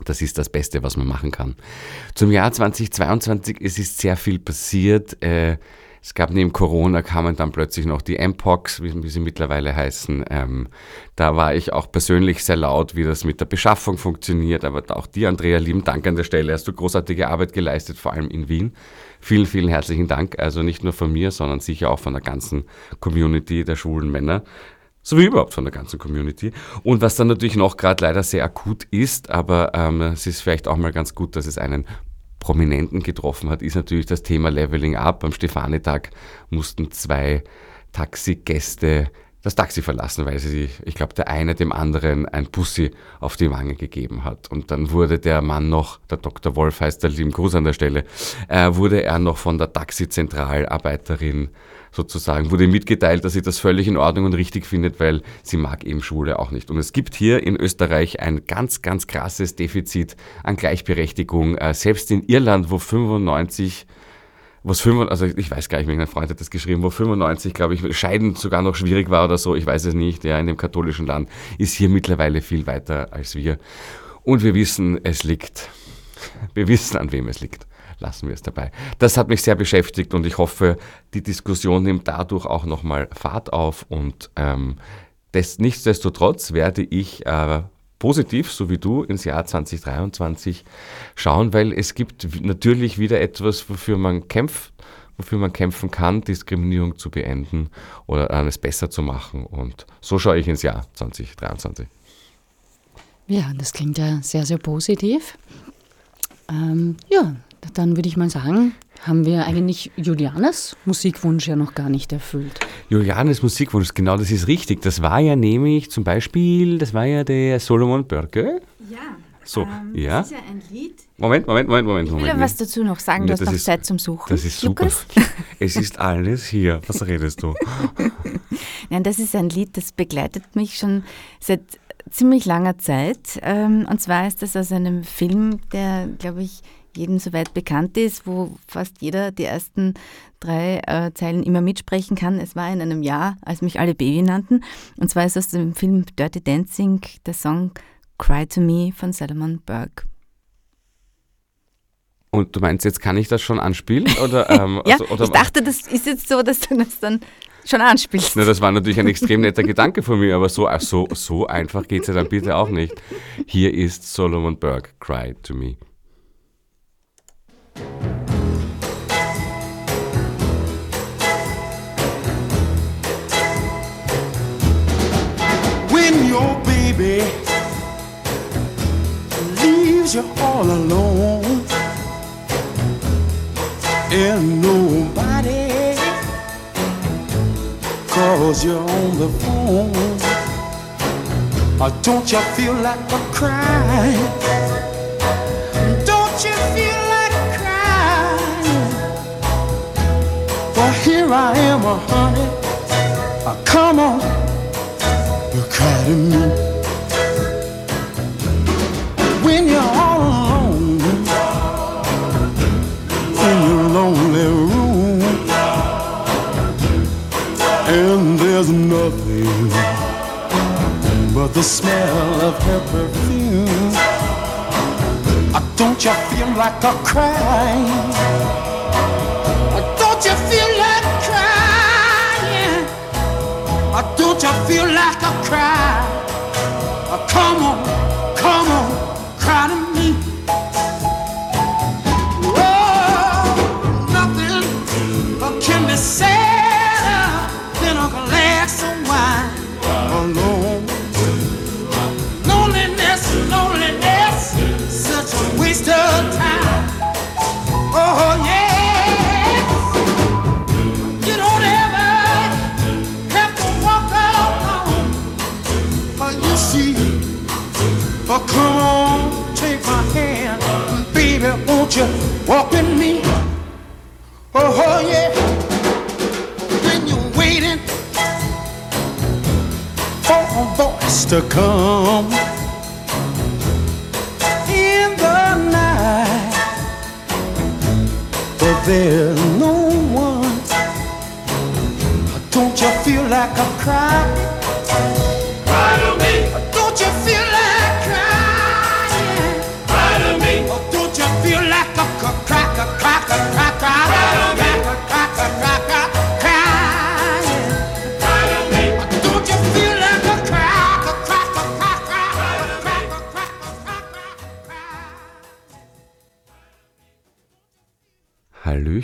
das ist das Beste, was man machen kann. Zum Jahr 2022, es ist sehr viel passiert. Äh, es gab neben Corona kamen dann plötzlich noch die Mpox, wie, sie mittlerweile heißen. Ähm, da war ich auch persönlich sehr laut, wie das mit der Beschaffung funktioniert. Aber auch dir, Andrea, lieben Dank an der Stelle. Hast du großartige Arbeit geleistet, vor allem in Wien. Vielen, vielen herzlichen Dank. Also nicht nur von mir, sondern sicher auch von der ganzen Community der schwulen Männer so wie überhaupt von der ganzen Community. Und was dann natürlich noch gerade leider sehr akut ist, aber ähm, es ist vielleicht auch mal ganz gut, dass es einen Prominenten getroffen hat, ist natürlich das Thema Leveling Up. Am Stefanitag mussten zwei Taxigäste das Taxi verlassen, weil sie, ich glaube, der eine dem anderen ein Bussi auf die Wange gegeben hat. Und dann wurde der Mann noch, der Dr. Wolf heißt der lieben Gruß an der Stelle, äh, wurde er noch von der Taxizentralarbeiterin sozusagen, wurde mitgeteilt, dass sie das völlig in Ordnung und richtig findet, weil sie mag eben Schule auch nicht. Und es gibt hier in Österreich ein ganz, ganz krasses Defizit an Gleichberechtigung. Äh, selbst in Irland, wo 95 was 95, also ich weiß gar nicht mehr, mein Freund hat das geschrieben, wo 95, glaube ich, Scheiden sogar noch schwierig war oder so, ich weiß es nicht, ja, in dem katholischen Land, ist hier mittlerweile viel weiter als wir. Und wir wissen, es liegt, wir wissen, an wem es liegt. Lassen wir es dabei. Das hat mich sehr beschäftigt und ich hoffe, die Diskussion nimmt dadurch auch nochmal Fahrt auf und ähm, des, nichtsdestotrotz werde ich äh, positiv, so wie du, ins Jahr 2023 schauen, weil es gibt natürlich wieder etwas, wofür man kämpft, wofür man kämpfen kann, Diskriminierung zu beenden oder alles besser zu machen. Und so schaue ich ins Jahr 2023.
Ja, das klingt ja sehr, sehr positiv. Ähm, ja, dann würde ich mal sagen, haben wir eigentlich Julianas Musikwunsch ja noch gar nicht erfüllt.
Julianes Musikwunsch, genau das ist richtig. Das war ja nämlich zum Beispiel, das war ja der Solomon Börke.
Ja,
So, ja.
Das ist ja ein Lied.
Moment, Moment, Moment, Moment.
Ich will
Moment.
ja was dazu noch sagen,
Ja,
du hast
das
noch
ist-
Zeit zum Suchen.
Das ist super.
Lukas?
Es ist alles hier. Was redest du?
Nein, das ist ein Lied, das begleitet mich schon seit ziemlich langer Zeit. Ähm, Und zwar ist das aus einem Film, der, glaube ich, jedem soweit bekannt ist, wo fast jeder die ersten drei äh, Zeilen immer mitsprechen kann. Es war in einem Jahr, als mich alle Baby nannten. Und zwar ist aus dem Film Dirty Dancing der Song Cry to Me von Salomon Burke.
Und du meinst, jetzt kann ich das schon anspielen? Oder, ähm,
ja,
also, oder,
ich dachte, das ist jetzt so, dass du das dann schon anspielst.
Na, das war natürlich ein extrem netter Gedanke von mir, aber so, ach, so, so einfach geht es ja dann bitte auch nicht. Hier ist Solomon Burke, Cry to Me.
Leaves you all alone and nobody. Calls you on the phone. Or don't you feel like a crying don't you feel like crying well here I am a honey Uh, come on you cry to me lonely room. And there's nothing but the smell of her perfume. Uh, don't you feel like a crying? Uh, don't you feel like crying? Uh, don't you feel like a cry? Uh, come on, you walk with me? Oh, oh yeah, when you're waiting for a voice to come in the night, but there's no one. Don't you feel like a cry? Cry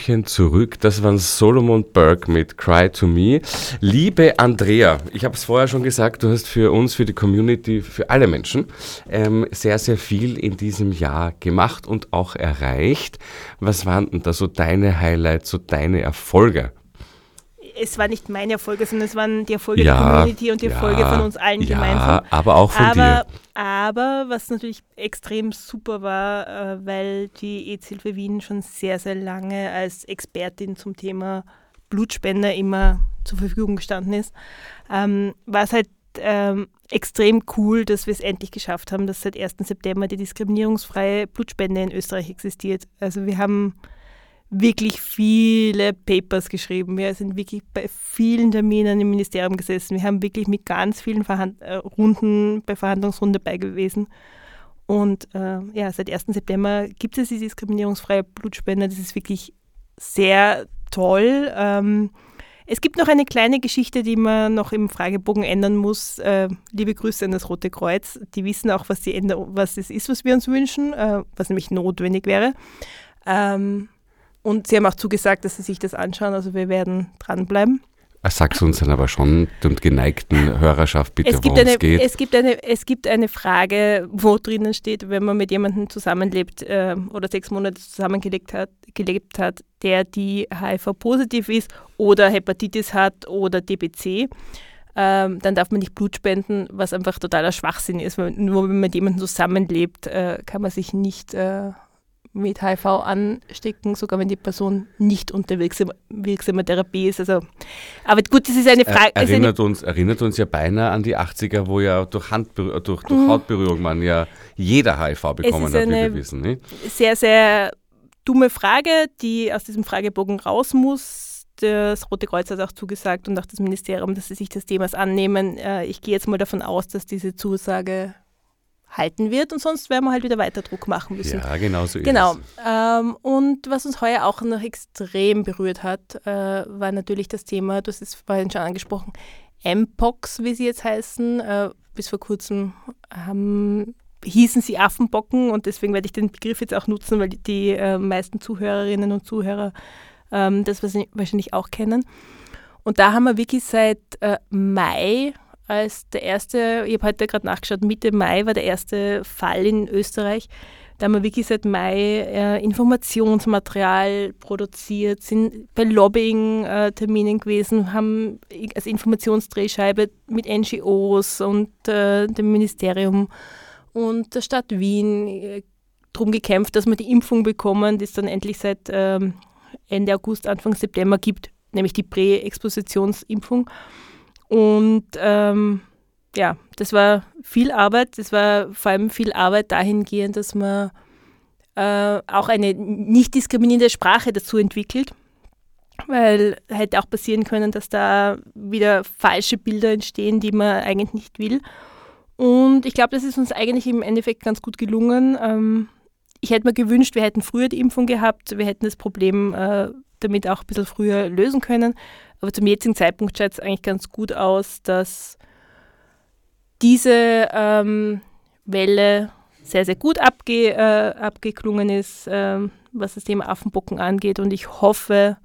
Hallöchen zurück, das war Solomon Burke mit Cry to Me. Liebe Andrea, ich habe es vorher schon gesagt, du hast für uns, für die Community, für alle Menschen ähm, sehr, sehr viel in diesem Jahr gemacht und auch erreicht. Was waren denn da so deine Highlights, so deine Erfolge?
Es war nicht meine Erfolge, sondern es waren die Erfolge
Ja,
der Community und die
ja,
Erfolge von uns allen
ja,
gemeinsam.
aber auch von
aber,
dir.
Aber was natürlich extrem super war, äh, weil die EZ-Hilfe Wien schon sehr, sehr lange als Expertin zum Thema Blutspender immer zur Verfügung gestanden ist, ähm, war es halt ähm, extrem cool, dass wir es endlich geschafft haben, dass seit 1. September die diskriminierungsfreie Blutspende in Österreich existiert. Also wir haben wirklich viele Papers geschrieben. Wir sind wirklich bei vielen Terminen im Ministerium gesessen. Wir haben wirklich mit ganz vielen Verhand äh, Runden bei Verhandlungsrunden dabei gewesen. Und äh, ja, seit 1. September gibt es die diskriminierungsfreie Blutspende. Das ist wirklich sehr toll. Ähm, es gibt noch eine kleine Geschichte, die man noch im Fragebogen ändern muss. Äh, liebe Grüße an das Rote Kreuz. Die wissen auch, was, die was es ist, was wir uns wünschen, äh, was nämlich notwendig wäre. Ähm, und sie haben auch zugesagt, dass sie sich das anschauen. Also wir werden dranbleiben.
Sag's uns dann aber schon und geneigten Hörerschaft bitte,
Es gibt,
worum
eine,
es geht.
es, gibt eine, es gibt eine Frage, wo drinnen steht, wenn man mit jemandem zusammenlebt äh, oder sechs Monate zusammengelebt hat, gelebt hat, der die HIV-positiv ist oder Hepatitis hat oder DBC. ähm, dann darf man nicht Blut spenden, was einfach totaler Schwachsinn ist. Nur wenn man mit jemandem zusammenlebt, äh, kann man sich nicht äh, mit HIV anstecken, sogar wenn die Person nicht unter wirksam, wirksamer Therapie ist. Also, aber gut, das ist eine Frage.
Er,
ist eine,
erinnert, uns, erinnert uns ja beinahe an die 80er, wo ja durch, Handberühr, durch, durch
Mhm.
Hautberührung man ja jeder HIV bekommen hat, wie wir wissen. Nicht?
sehr, sehr dumme Frage, die aus diesem Fragebogen raus muss. Das Rote Kreuz hat auch zugesagt und auch das Ministerium, dass sie sich des Themas annehmen. Äh, Ich gehe jetzt mal davon aus, dass diese Zusage halten wird und sonst werden wir halt wieder weiter Druck machen müssen.
Ja, genau so ist
Genau.
es.
Ähm, und was uns heuer auch noch extrem berührt hat, äh, war natürlich das Thema, du hast es vorhin schon angesprochen, Mpox, wie sie jetzt heißen. Äh, bis vor kurzem haben, hießen sie Affenbocken und deswegen werde ich den Begriff jetzt auch nutzen, weil die, äh, meisten Zuhörerinnen und Zuhörer ähm, das wahrscheinlich- wahrscheinlich auch kennen. Und da haben wir wirklich seit äh, Mai als der erste, ich habe heute gerade nachgeschaut, Mitte Mai war der erste Fall in Österreich. Da haben wir wirklich seit Mai äh, Informationsmaterial produziert, sind bei Lobbying-Terminen gewesen, haben als Informationsdrehscheibe mit NGOs und äh, dem Ministerium und der Stadt Wien äh, drum gekämpft, dass wir die Impfung bekommen, die es dann endlich seit ähm, Ende August, Anfang September gibt, nämlich die Prä-Expositionsimpfung. Und ähm, ja, das war viel Arbeit. Das war vor allem viel Arbeit dahingehend, dass man äh, auch eine nicht diskriminierende Sprache dazu entwickelt. Weil hätte auch passieren können, dass da wieder falsche Bilder entstehen, die man eigentlich nicht will. Und ich glaube, das ist uns eigentlich im Endeffekt ganz gut gelungen. Ähm, ich hätte mir gewünscht, wir hätten früher die Impfung gehabt, wir hätten das Problem äh, damit auch ein bisschen früher lösen können. Aber zum jetzigen Zeitpunkt schaut es eigentlich ganz gut aus, dass diese ähm, Welle sehr, sehr gut abge, äh, abgeklungen ist, ähm, was das Thema Affenbocken angeht. Und ich hoffe,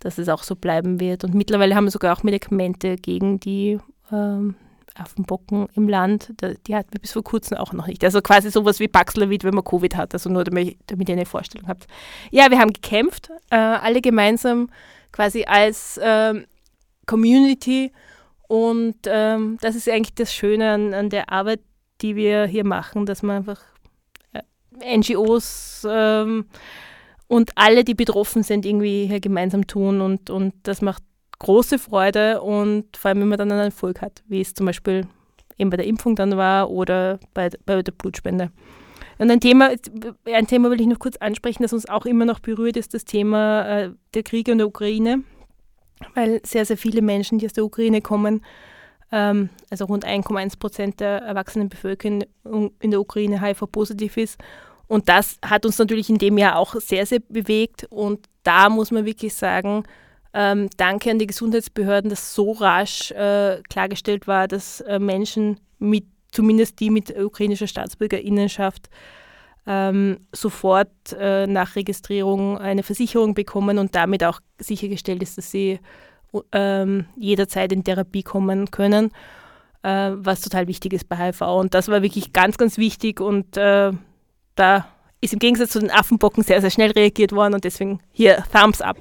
dass es auch so bleiben wird. Und mittlerweile haben wir sogar auch Medikamente gegen die ähm, Affenbocken im Land. Die hatten wir bis vor kurzem auch noch nicht. Also quasi sowas wie Paxlovid, wenn man Covid hat. Also nur damit, damit ihr eine Vorstellung habt. Ja, wir haben gekämpft, äh, alle gemeinsam quasi als ähm, Community. Und ähm, das ist eigentlich das Schöne an, an der Arbeit, die wir hier machen, dass man einfach äh, NGOs ähm, und alle, die betroffen sind, irgendwie hier gemeinsam tun. Und, und das macht große Freude und vor allem, wenn man dann einen Erfolg hat, wie es zum Beispiel eben bei der Impfung dann war oder bei, bei der Blutspende. Und ein Thema, ein Thema will ich noch kurz ansprechen, das uns auch immer noch berührt, ist das Thema äh, der Kriege in der Ukraine, weil sehr, sehr viele Menschen, die aus der Ukraine kommen, ähm, also rund 1,1 Prozent der erwachsenen Bevölkerung in der Ukraine HIV-positiv ist. Und das hat uns natürlich in dem Jahr auch sehr, sehr bewegt. Und da muss man wirklich sagen, ähm, danke an die Gesundheitsbehörden, dass so rasch äh, klargestellt war, dass äh, Menschen mit, zumindest die mit ukrainischer Staatsbürgerinnenschaft, ähm, sofort äh, nach Registrierung eine Versicherung bekommen und damit auch sichergestellt ist, dass sie ähm, jederzeit in Therapie kommen können, äh, was total wichtig ist bei HIV. Und das war wirklich ganz, ganz wichtig und äh, da ist im Gegensatz zu den Affenbocken sehr, sehr schnell reagiert worden und deswegen hier Thumbs up.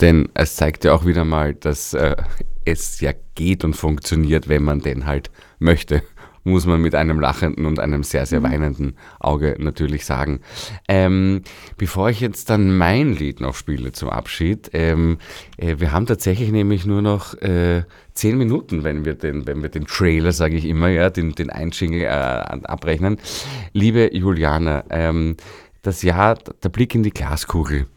Denn es zeigt ja auch wieder mal, dass äh, es ja geht und funktioniert, wenn man denn halt möchte. Muss man mit einem lachenden und einem sehr, sehr weinenden Auge natürlich sagen. Ähm, bevor ich jetzt dann mein Lied noch spiele zum Abschied, ähm, äh, wir haben tatsächlich nämlich nur noch äh, zehn Minuten, wenn wir den, wenn wir den Trailer, sage ich immer, ja, den, den Einschingel äh, abrechnen. Liebe Juliane, ähm, das Jahr, der Blick in die Glaskugel.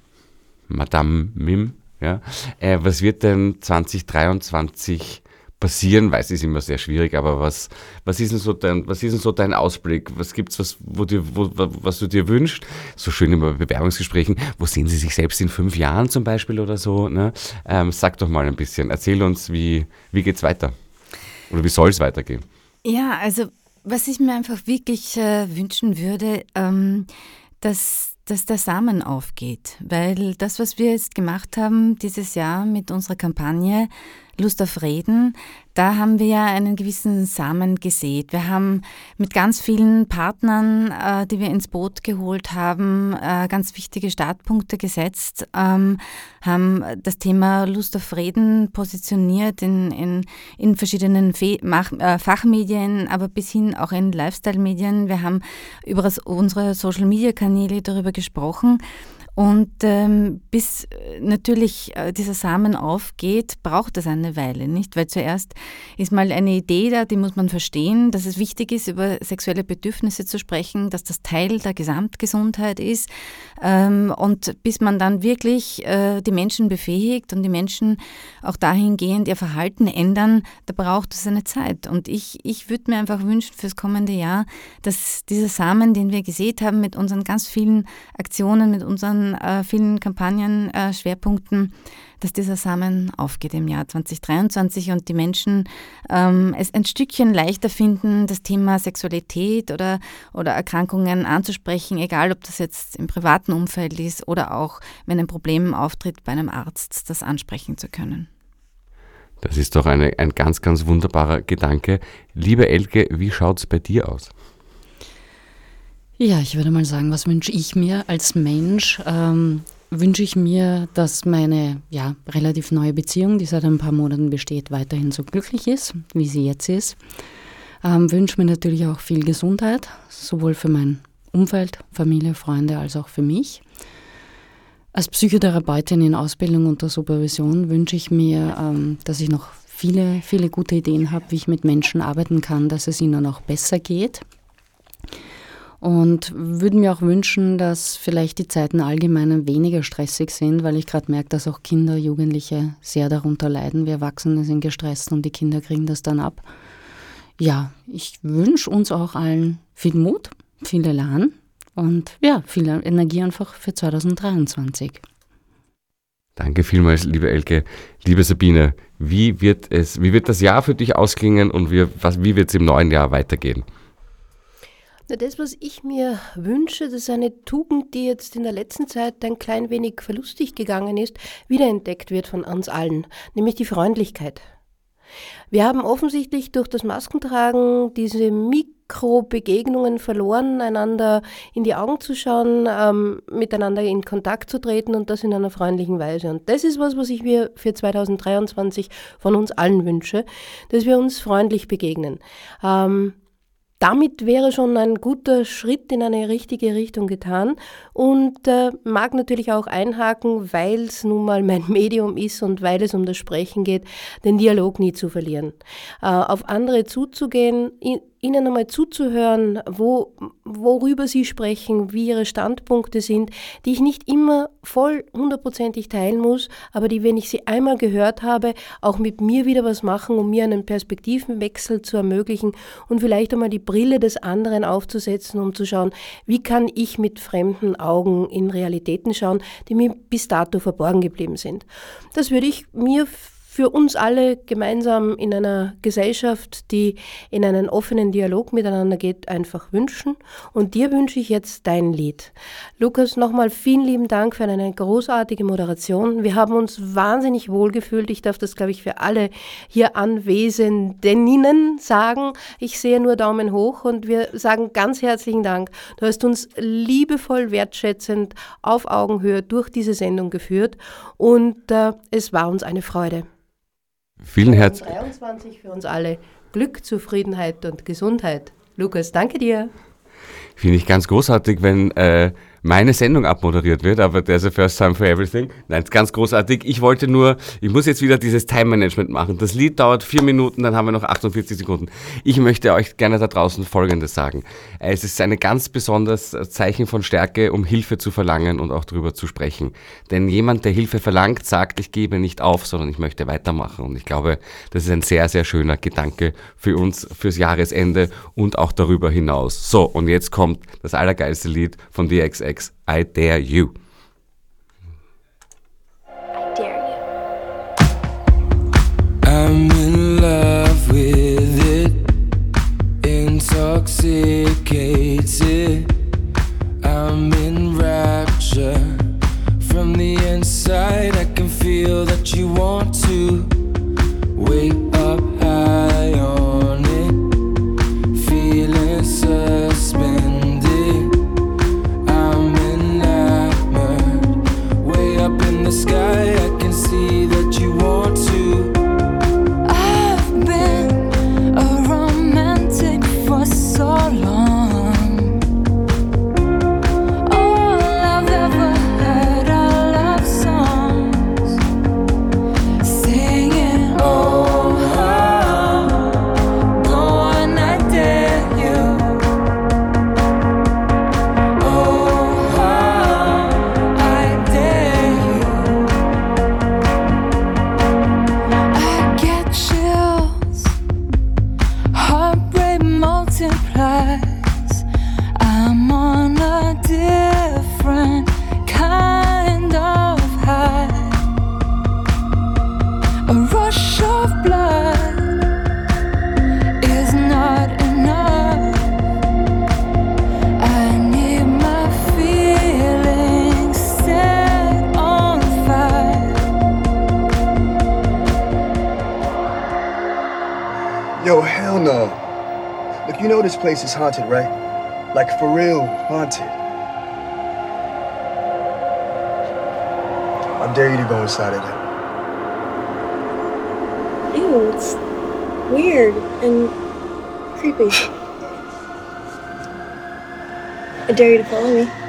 Madame Mim, ja. Äh, was wird denn 2023 passieren? Weiß ist immer sehr schwierig, aber was, was ist denn so dein, was ist denn so dein Ausblick? Was gibt's, was, wo wo, was du dir wünschst? So schön immer Bewerbungsgesprächen. Wo sehen Sie sich selbst in fünf Jahren zum Beispiel oder so? Ne? Ähm, sag doch mal ein bisschen. Erzähl uns, wie, wie geht's weiter? Oder wie soll es weitergehen?
Ja, also was ich mir einfach wirklich äh, wünschen würde, ähm, dass, dass der Samen aufgeht. Weil das, was wir jetzt gemacht haben dieses Jahr mit unserer Kampagne Lust auf Reden, da haben wir ja einen gewissen Samen gesät. Wir haben mit ganz vielen Partnern, äh, die wir ins Boot geholt haben, äh, ganz wichtige Startpunkte gesetzt, ähm, haben das Thema Lust auf Reden positioniert in, in, in verschiedenen Fe Mach äh, Fachmedien, aber bis hin auch in Lifestyle-Medien. Wir haben über unsere Social-Media-Kanäle darüber gesprochen. Und ähm, bis äh, natürlich äh, dieser Samen aufgeht, braucht es eine Weile, nicht? Weil zuerst ist mal eine Idee da, die muss man verstehen, dass es wichtig ist, über sexuelle Bedürfnisse zu sprechen, dass das Teil der Gesamtgesundheit ist. Ähm, und bis man dann wirklich äh, die Menschen befähigt und die Menschen auch dahingehend ihr Verhalten ändern, da braucht es eine Zeit. Und ich, ich würde mir einfach wünschen fürs kommende Jahr, dass dieser Samen, den wir gesät haben mit unseren ganz vielen Aktionen, mit unseren äh, vielen Kampagnen, äh, dass dieser Samen aufgeht im Jahr 2023 und die Menschen ähm, es ein Stückchen leichter finden, das Thema Sexualität oder, oder Erkrankungen anzusprechen, egal ob das jetzt im privaten Umfeld ist oder auch, wenn ein Problem auftritt bei einem Arzt, das ansprechen zu können.
Das ist doch eine, ein ganz, ganz wunderbarer Gedanke. Liebe Elke, wie schaut es bei dir aus?
Ja, ich würde mal sagen, was wünsche ich mir als Mensch? Ähm, wünsche ich mir, dass meine ja, relativ neue Beziehung, die seit ein paar Monaten besteht, weiterhin so glücklich ist, wie sie jetzt ist. Ähm, wünsche mir natürlich auch viel Gesundheit, sowohl für mein Umfeld, Familie, Freunde als auch für mich. Als Psychotherapeutin in Ausbildung unter Supervision wünsche ich mir, ähm, dass ich noch viele, viele gute Ideen habe, wie ich mit Menschen arbeiten kann, dass es ihnen auch besser geht. Und würde mir auch wünschen, dass vielleicht die Zeiten allgemein weniger stressig sind, weil ich gerade merke, dass auch Kinder, Jugendliche sehr darunter leiden. Wir Erwachsene sind gestresst und die Kinder kriegen das dann ab. Ja, ich wünsche uns auch allen viel Mut, viel Elan und ja, viel Energie einfach für 2023.
Danke vielmals, liebe Elke. Liebe Sabine, wie wird, es, wie wird das Jahr für dich ausklingen und wie, was, wie wird es im neuen Jahr weitergehen?
Na, das, was ich mir wünsche, das ist eine Tugend, die jetzt in der letzten Zeit ein klein wenig verlustig gegangen ist, wiederentdeckt wird von uns allen, nämlich die Freundlichkeit. Wir haben offensichtlich durch das Maskentragen diese Mikrobegegnungen verloren, einander in die Augen zu schauen, ähm, miteinander in Kontakt zu treten und das in einer freundlichen Weise. Und das ist was, was ich mir für 2023 von uns allen wünsche, dass wir uns freundlich begegnen. Ähm, damit wäre schon ein guter Schritt in eine richtige Richtung getan und äh, mag natürlich auch einhaken, weil es nun mal mein Medium ist und weil es um das Sprechen geht, den Dialog nie zu verlieren. Äh, auf andere zuzugehen, ihnen einmal zuzuhören, wo, worüber sie sprechen, wie ihre Standpunkte sind, die ich nicht immer voll hundertprozentig teilen muss, aber die, wenn ich sie einmal gehört habe, auch mit mir wieder was machen, um mir einen Perspektivenwechsel zu ermöglichen und vielleicht einmal die Brille des anderen aufzusetzen, um zu schauen, wie kann ich mit fremden Augen in Realitäten schauen, die mir bis dato verborgen geblieben sind. Das würde ich mir für uns alle gemeinsam in einer Gesellschaft, die in einen offenen Dialog miteinander geht, einfach wünschen. Und dir wünsche ich jetzt dein Lied. Lukas, nochmal vielen lieben Dank für eine großartige Moderation. Wir haben uns wahnsinnig wohl gefühlt. Ich darf das, glaube ich, für alle hier Anwesenden sagen. Ich sehe nur Daumen hoch und wir sagen ganz herzlichen Dank. Du hast uns liebevoll, wertschätzend auf Augenhöhe durch diese Sendung geführt und äh, es war uns eine Freude.
Vielen herzlichen
23 für uns alle. Glück, Zufriedenheit und Gesundheit. Lukas, danke dir.
Finde ich ganz großartig, wenn äh, meine Sendung abmoderiert wird, aber there's a first time for everything. Nein, ist ganz großartig. Ich wollte nur, ich muss jetzt wieder dieses Time-Management machen. Das Lied dauert vier Minuten, dann haben wir noch 48 Sekunden. Ich möchte euch gerne da draußen Folgendes sagen. Es ist ein ganz besonderes Zeichen von Stärke, um Hilfe zu verlangen und auch darüber zu sprechen. Denn jemand, der Hilfe verlangt, sagt, ich gebe nicht auf, sondern ich möchte weitermachen. Und ich glaube, das ist ein sehr, sehr schöner Gedanke für uns fürs Jahresende und auch darüber hinaus. So, und jetzt kommt das allergeilste Lied von DXX. I Dare You.
I'm in love with it, intoxicated. I'm in rapture from the inside. I can feel that you want to
this place is haunted, right? Like for real haunted. I dare you to go inside of there.
Ew, it's weird and creepy. I dare you to follow me.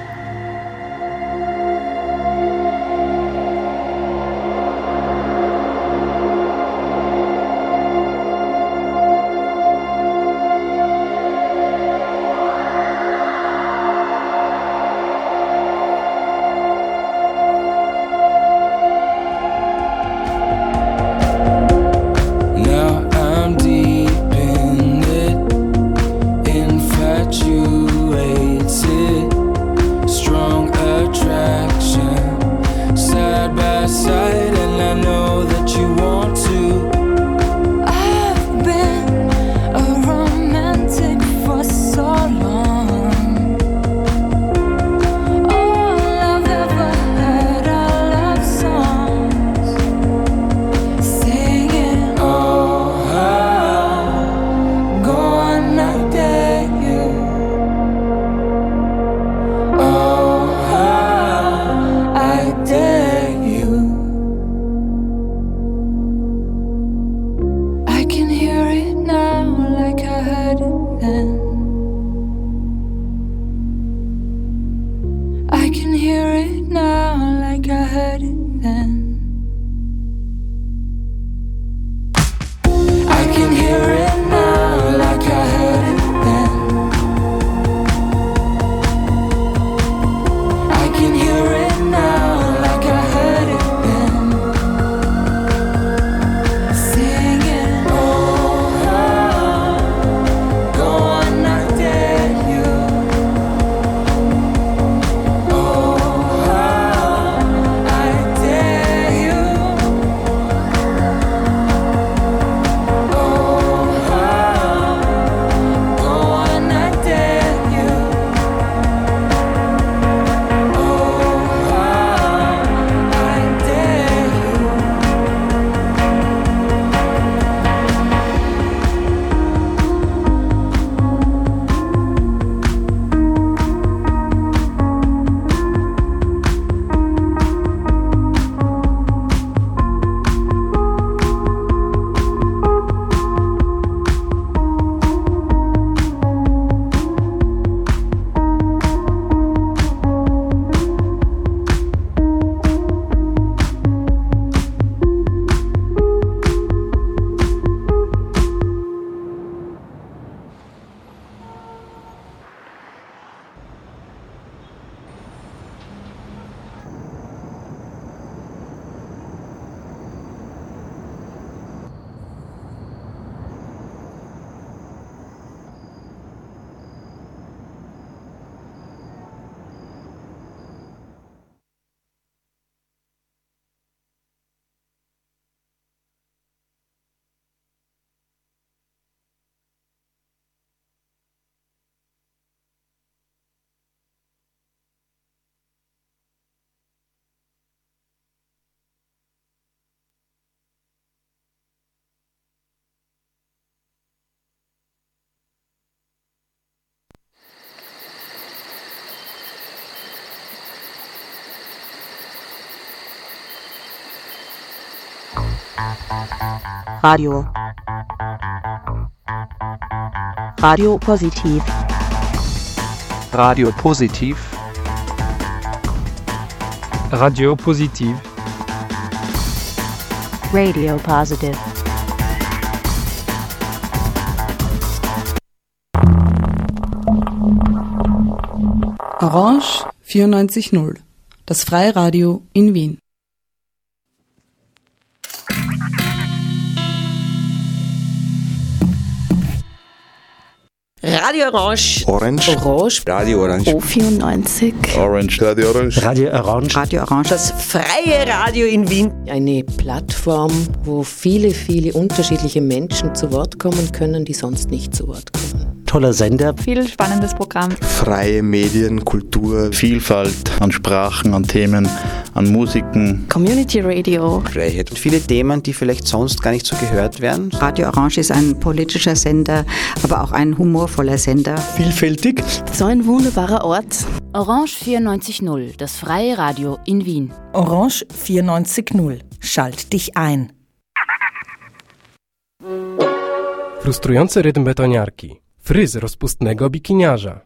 Radio. Radio Positiv.
Radio Positiv. Radio Positiv.
Radio Positive.
Orange 94.0, das Freiradio in Wien.
Radio Orange.
Orange.
Orange.
Radio Orange.
O94.
Orange. Radio Orange. Radio Orange.
Radio Orange. Das freie Radio in Wien.
Eine Plattform, wo viele, viele unterschiedliche Menschen zu Wort kommen können, die sonst nicht zu Wort kommen.
Toller Sender.
Viel spannendes Programm.
Freie Medien, Kultur.
Vielfalt an Sprachen, an Themen
an Musiken.
Community Radio.
Freiheit. Und viele Themen, die vielleicht sonst gar nicht so gehört werden.
Radio Orange ist ein politischer Sender, aber auch ein humorvoller Sender.
Vielfältig.
So ein wunderbarer Ort.
Orange 94.0, das freie Radio in Wien.
Orange 94.0. Schalt dich ein.
Frustrujący rytm betoniarki. Fryz rozpustnego bikiniarza.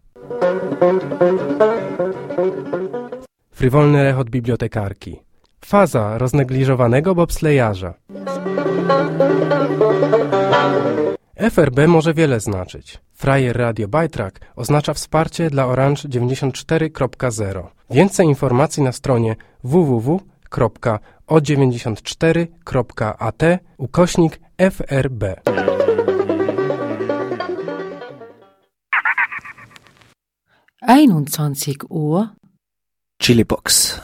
Frywolny rechot bibliotekarki. Faza roznegliżowanego bobslejarza. FRB może wiele znaczyć. Frajer Radio Bytrack oznacza wsparcie dla Orange 94.0. Więcej informacji na stronie www.o94.at ukośnik FRB.
Einundzwanzig Uhr,
Chilibox.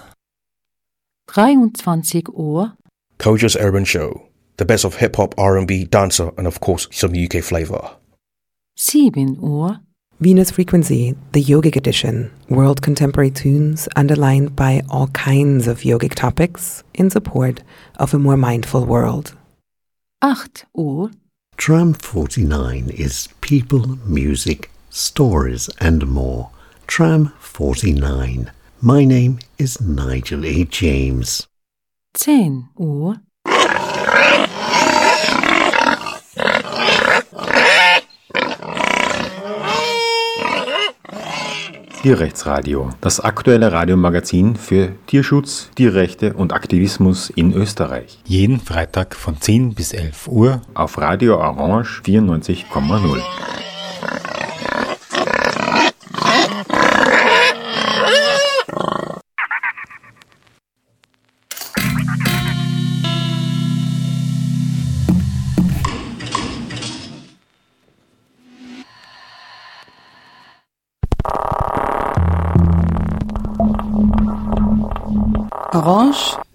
23 Uhr,
Koja's Urban Show. The best of hip hop, R&B, dancer, and of course some UK flavor.
7 Uhr,
Venus Frequency, the yogic edition, world contemporary tunes underlined by all kinds of yogic topics in support of a more mindful world.
8 Uhr,
Tram 49 is people, music, stories, and more. Tram 49. My name is Nigel A. James.
10 Uhr,
Tierrechtsradio, das aktuelle Radiomagazin für Tierschutz, Tierrechte und Aktivismus in Österreich. Jeden Freitag von 10 bis 11 Uhr auf Radio Orange 94,0.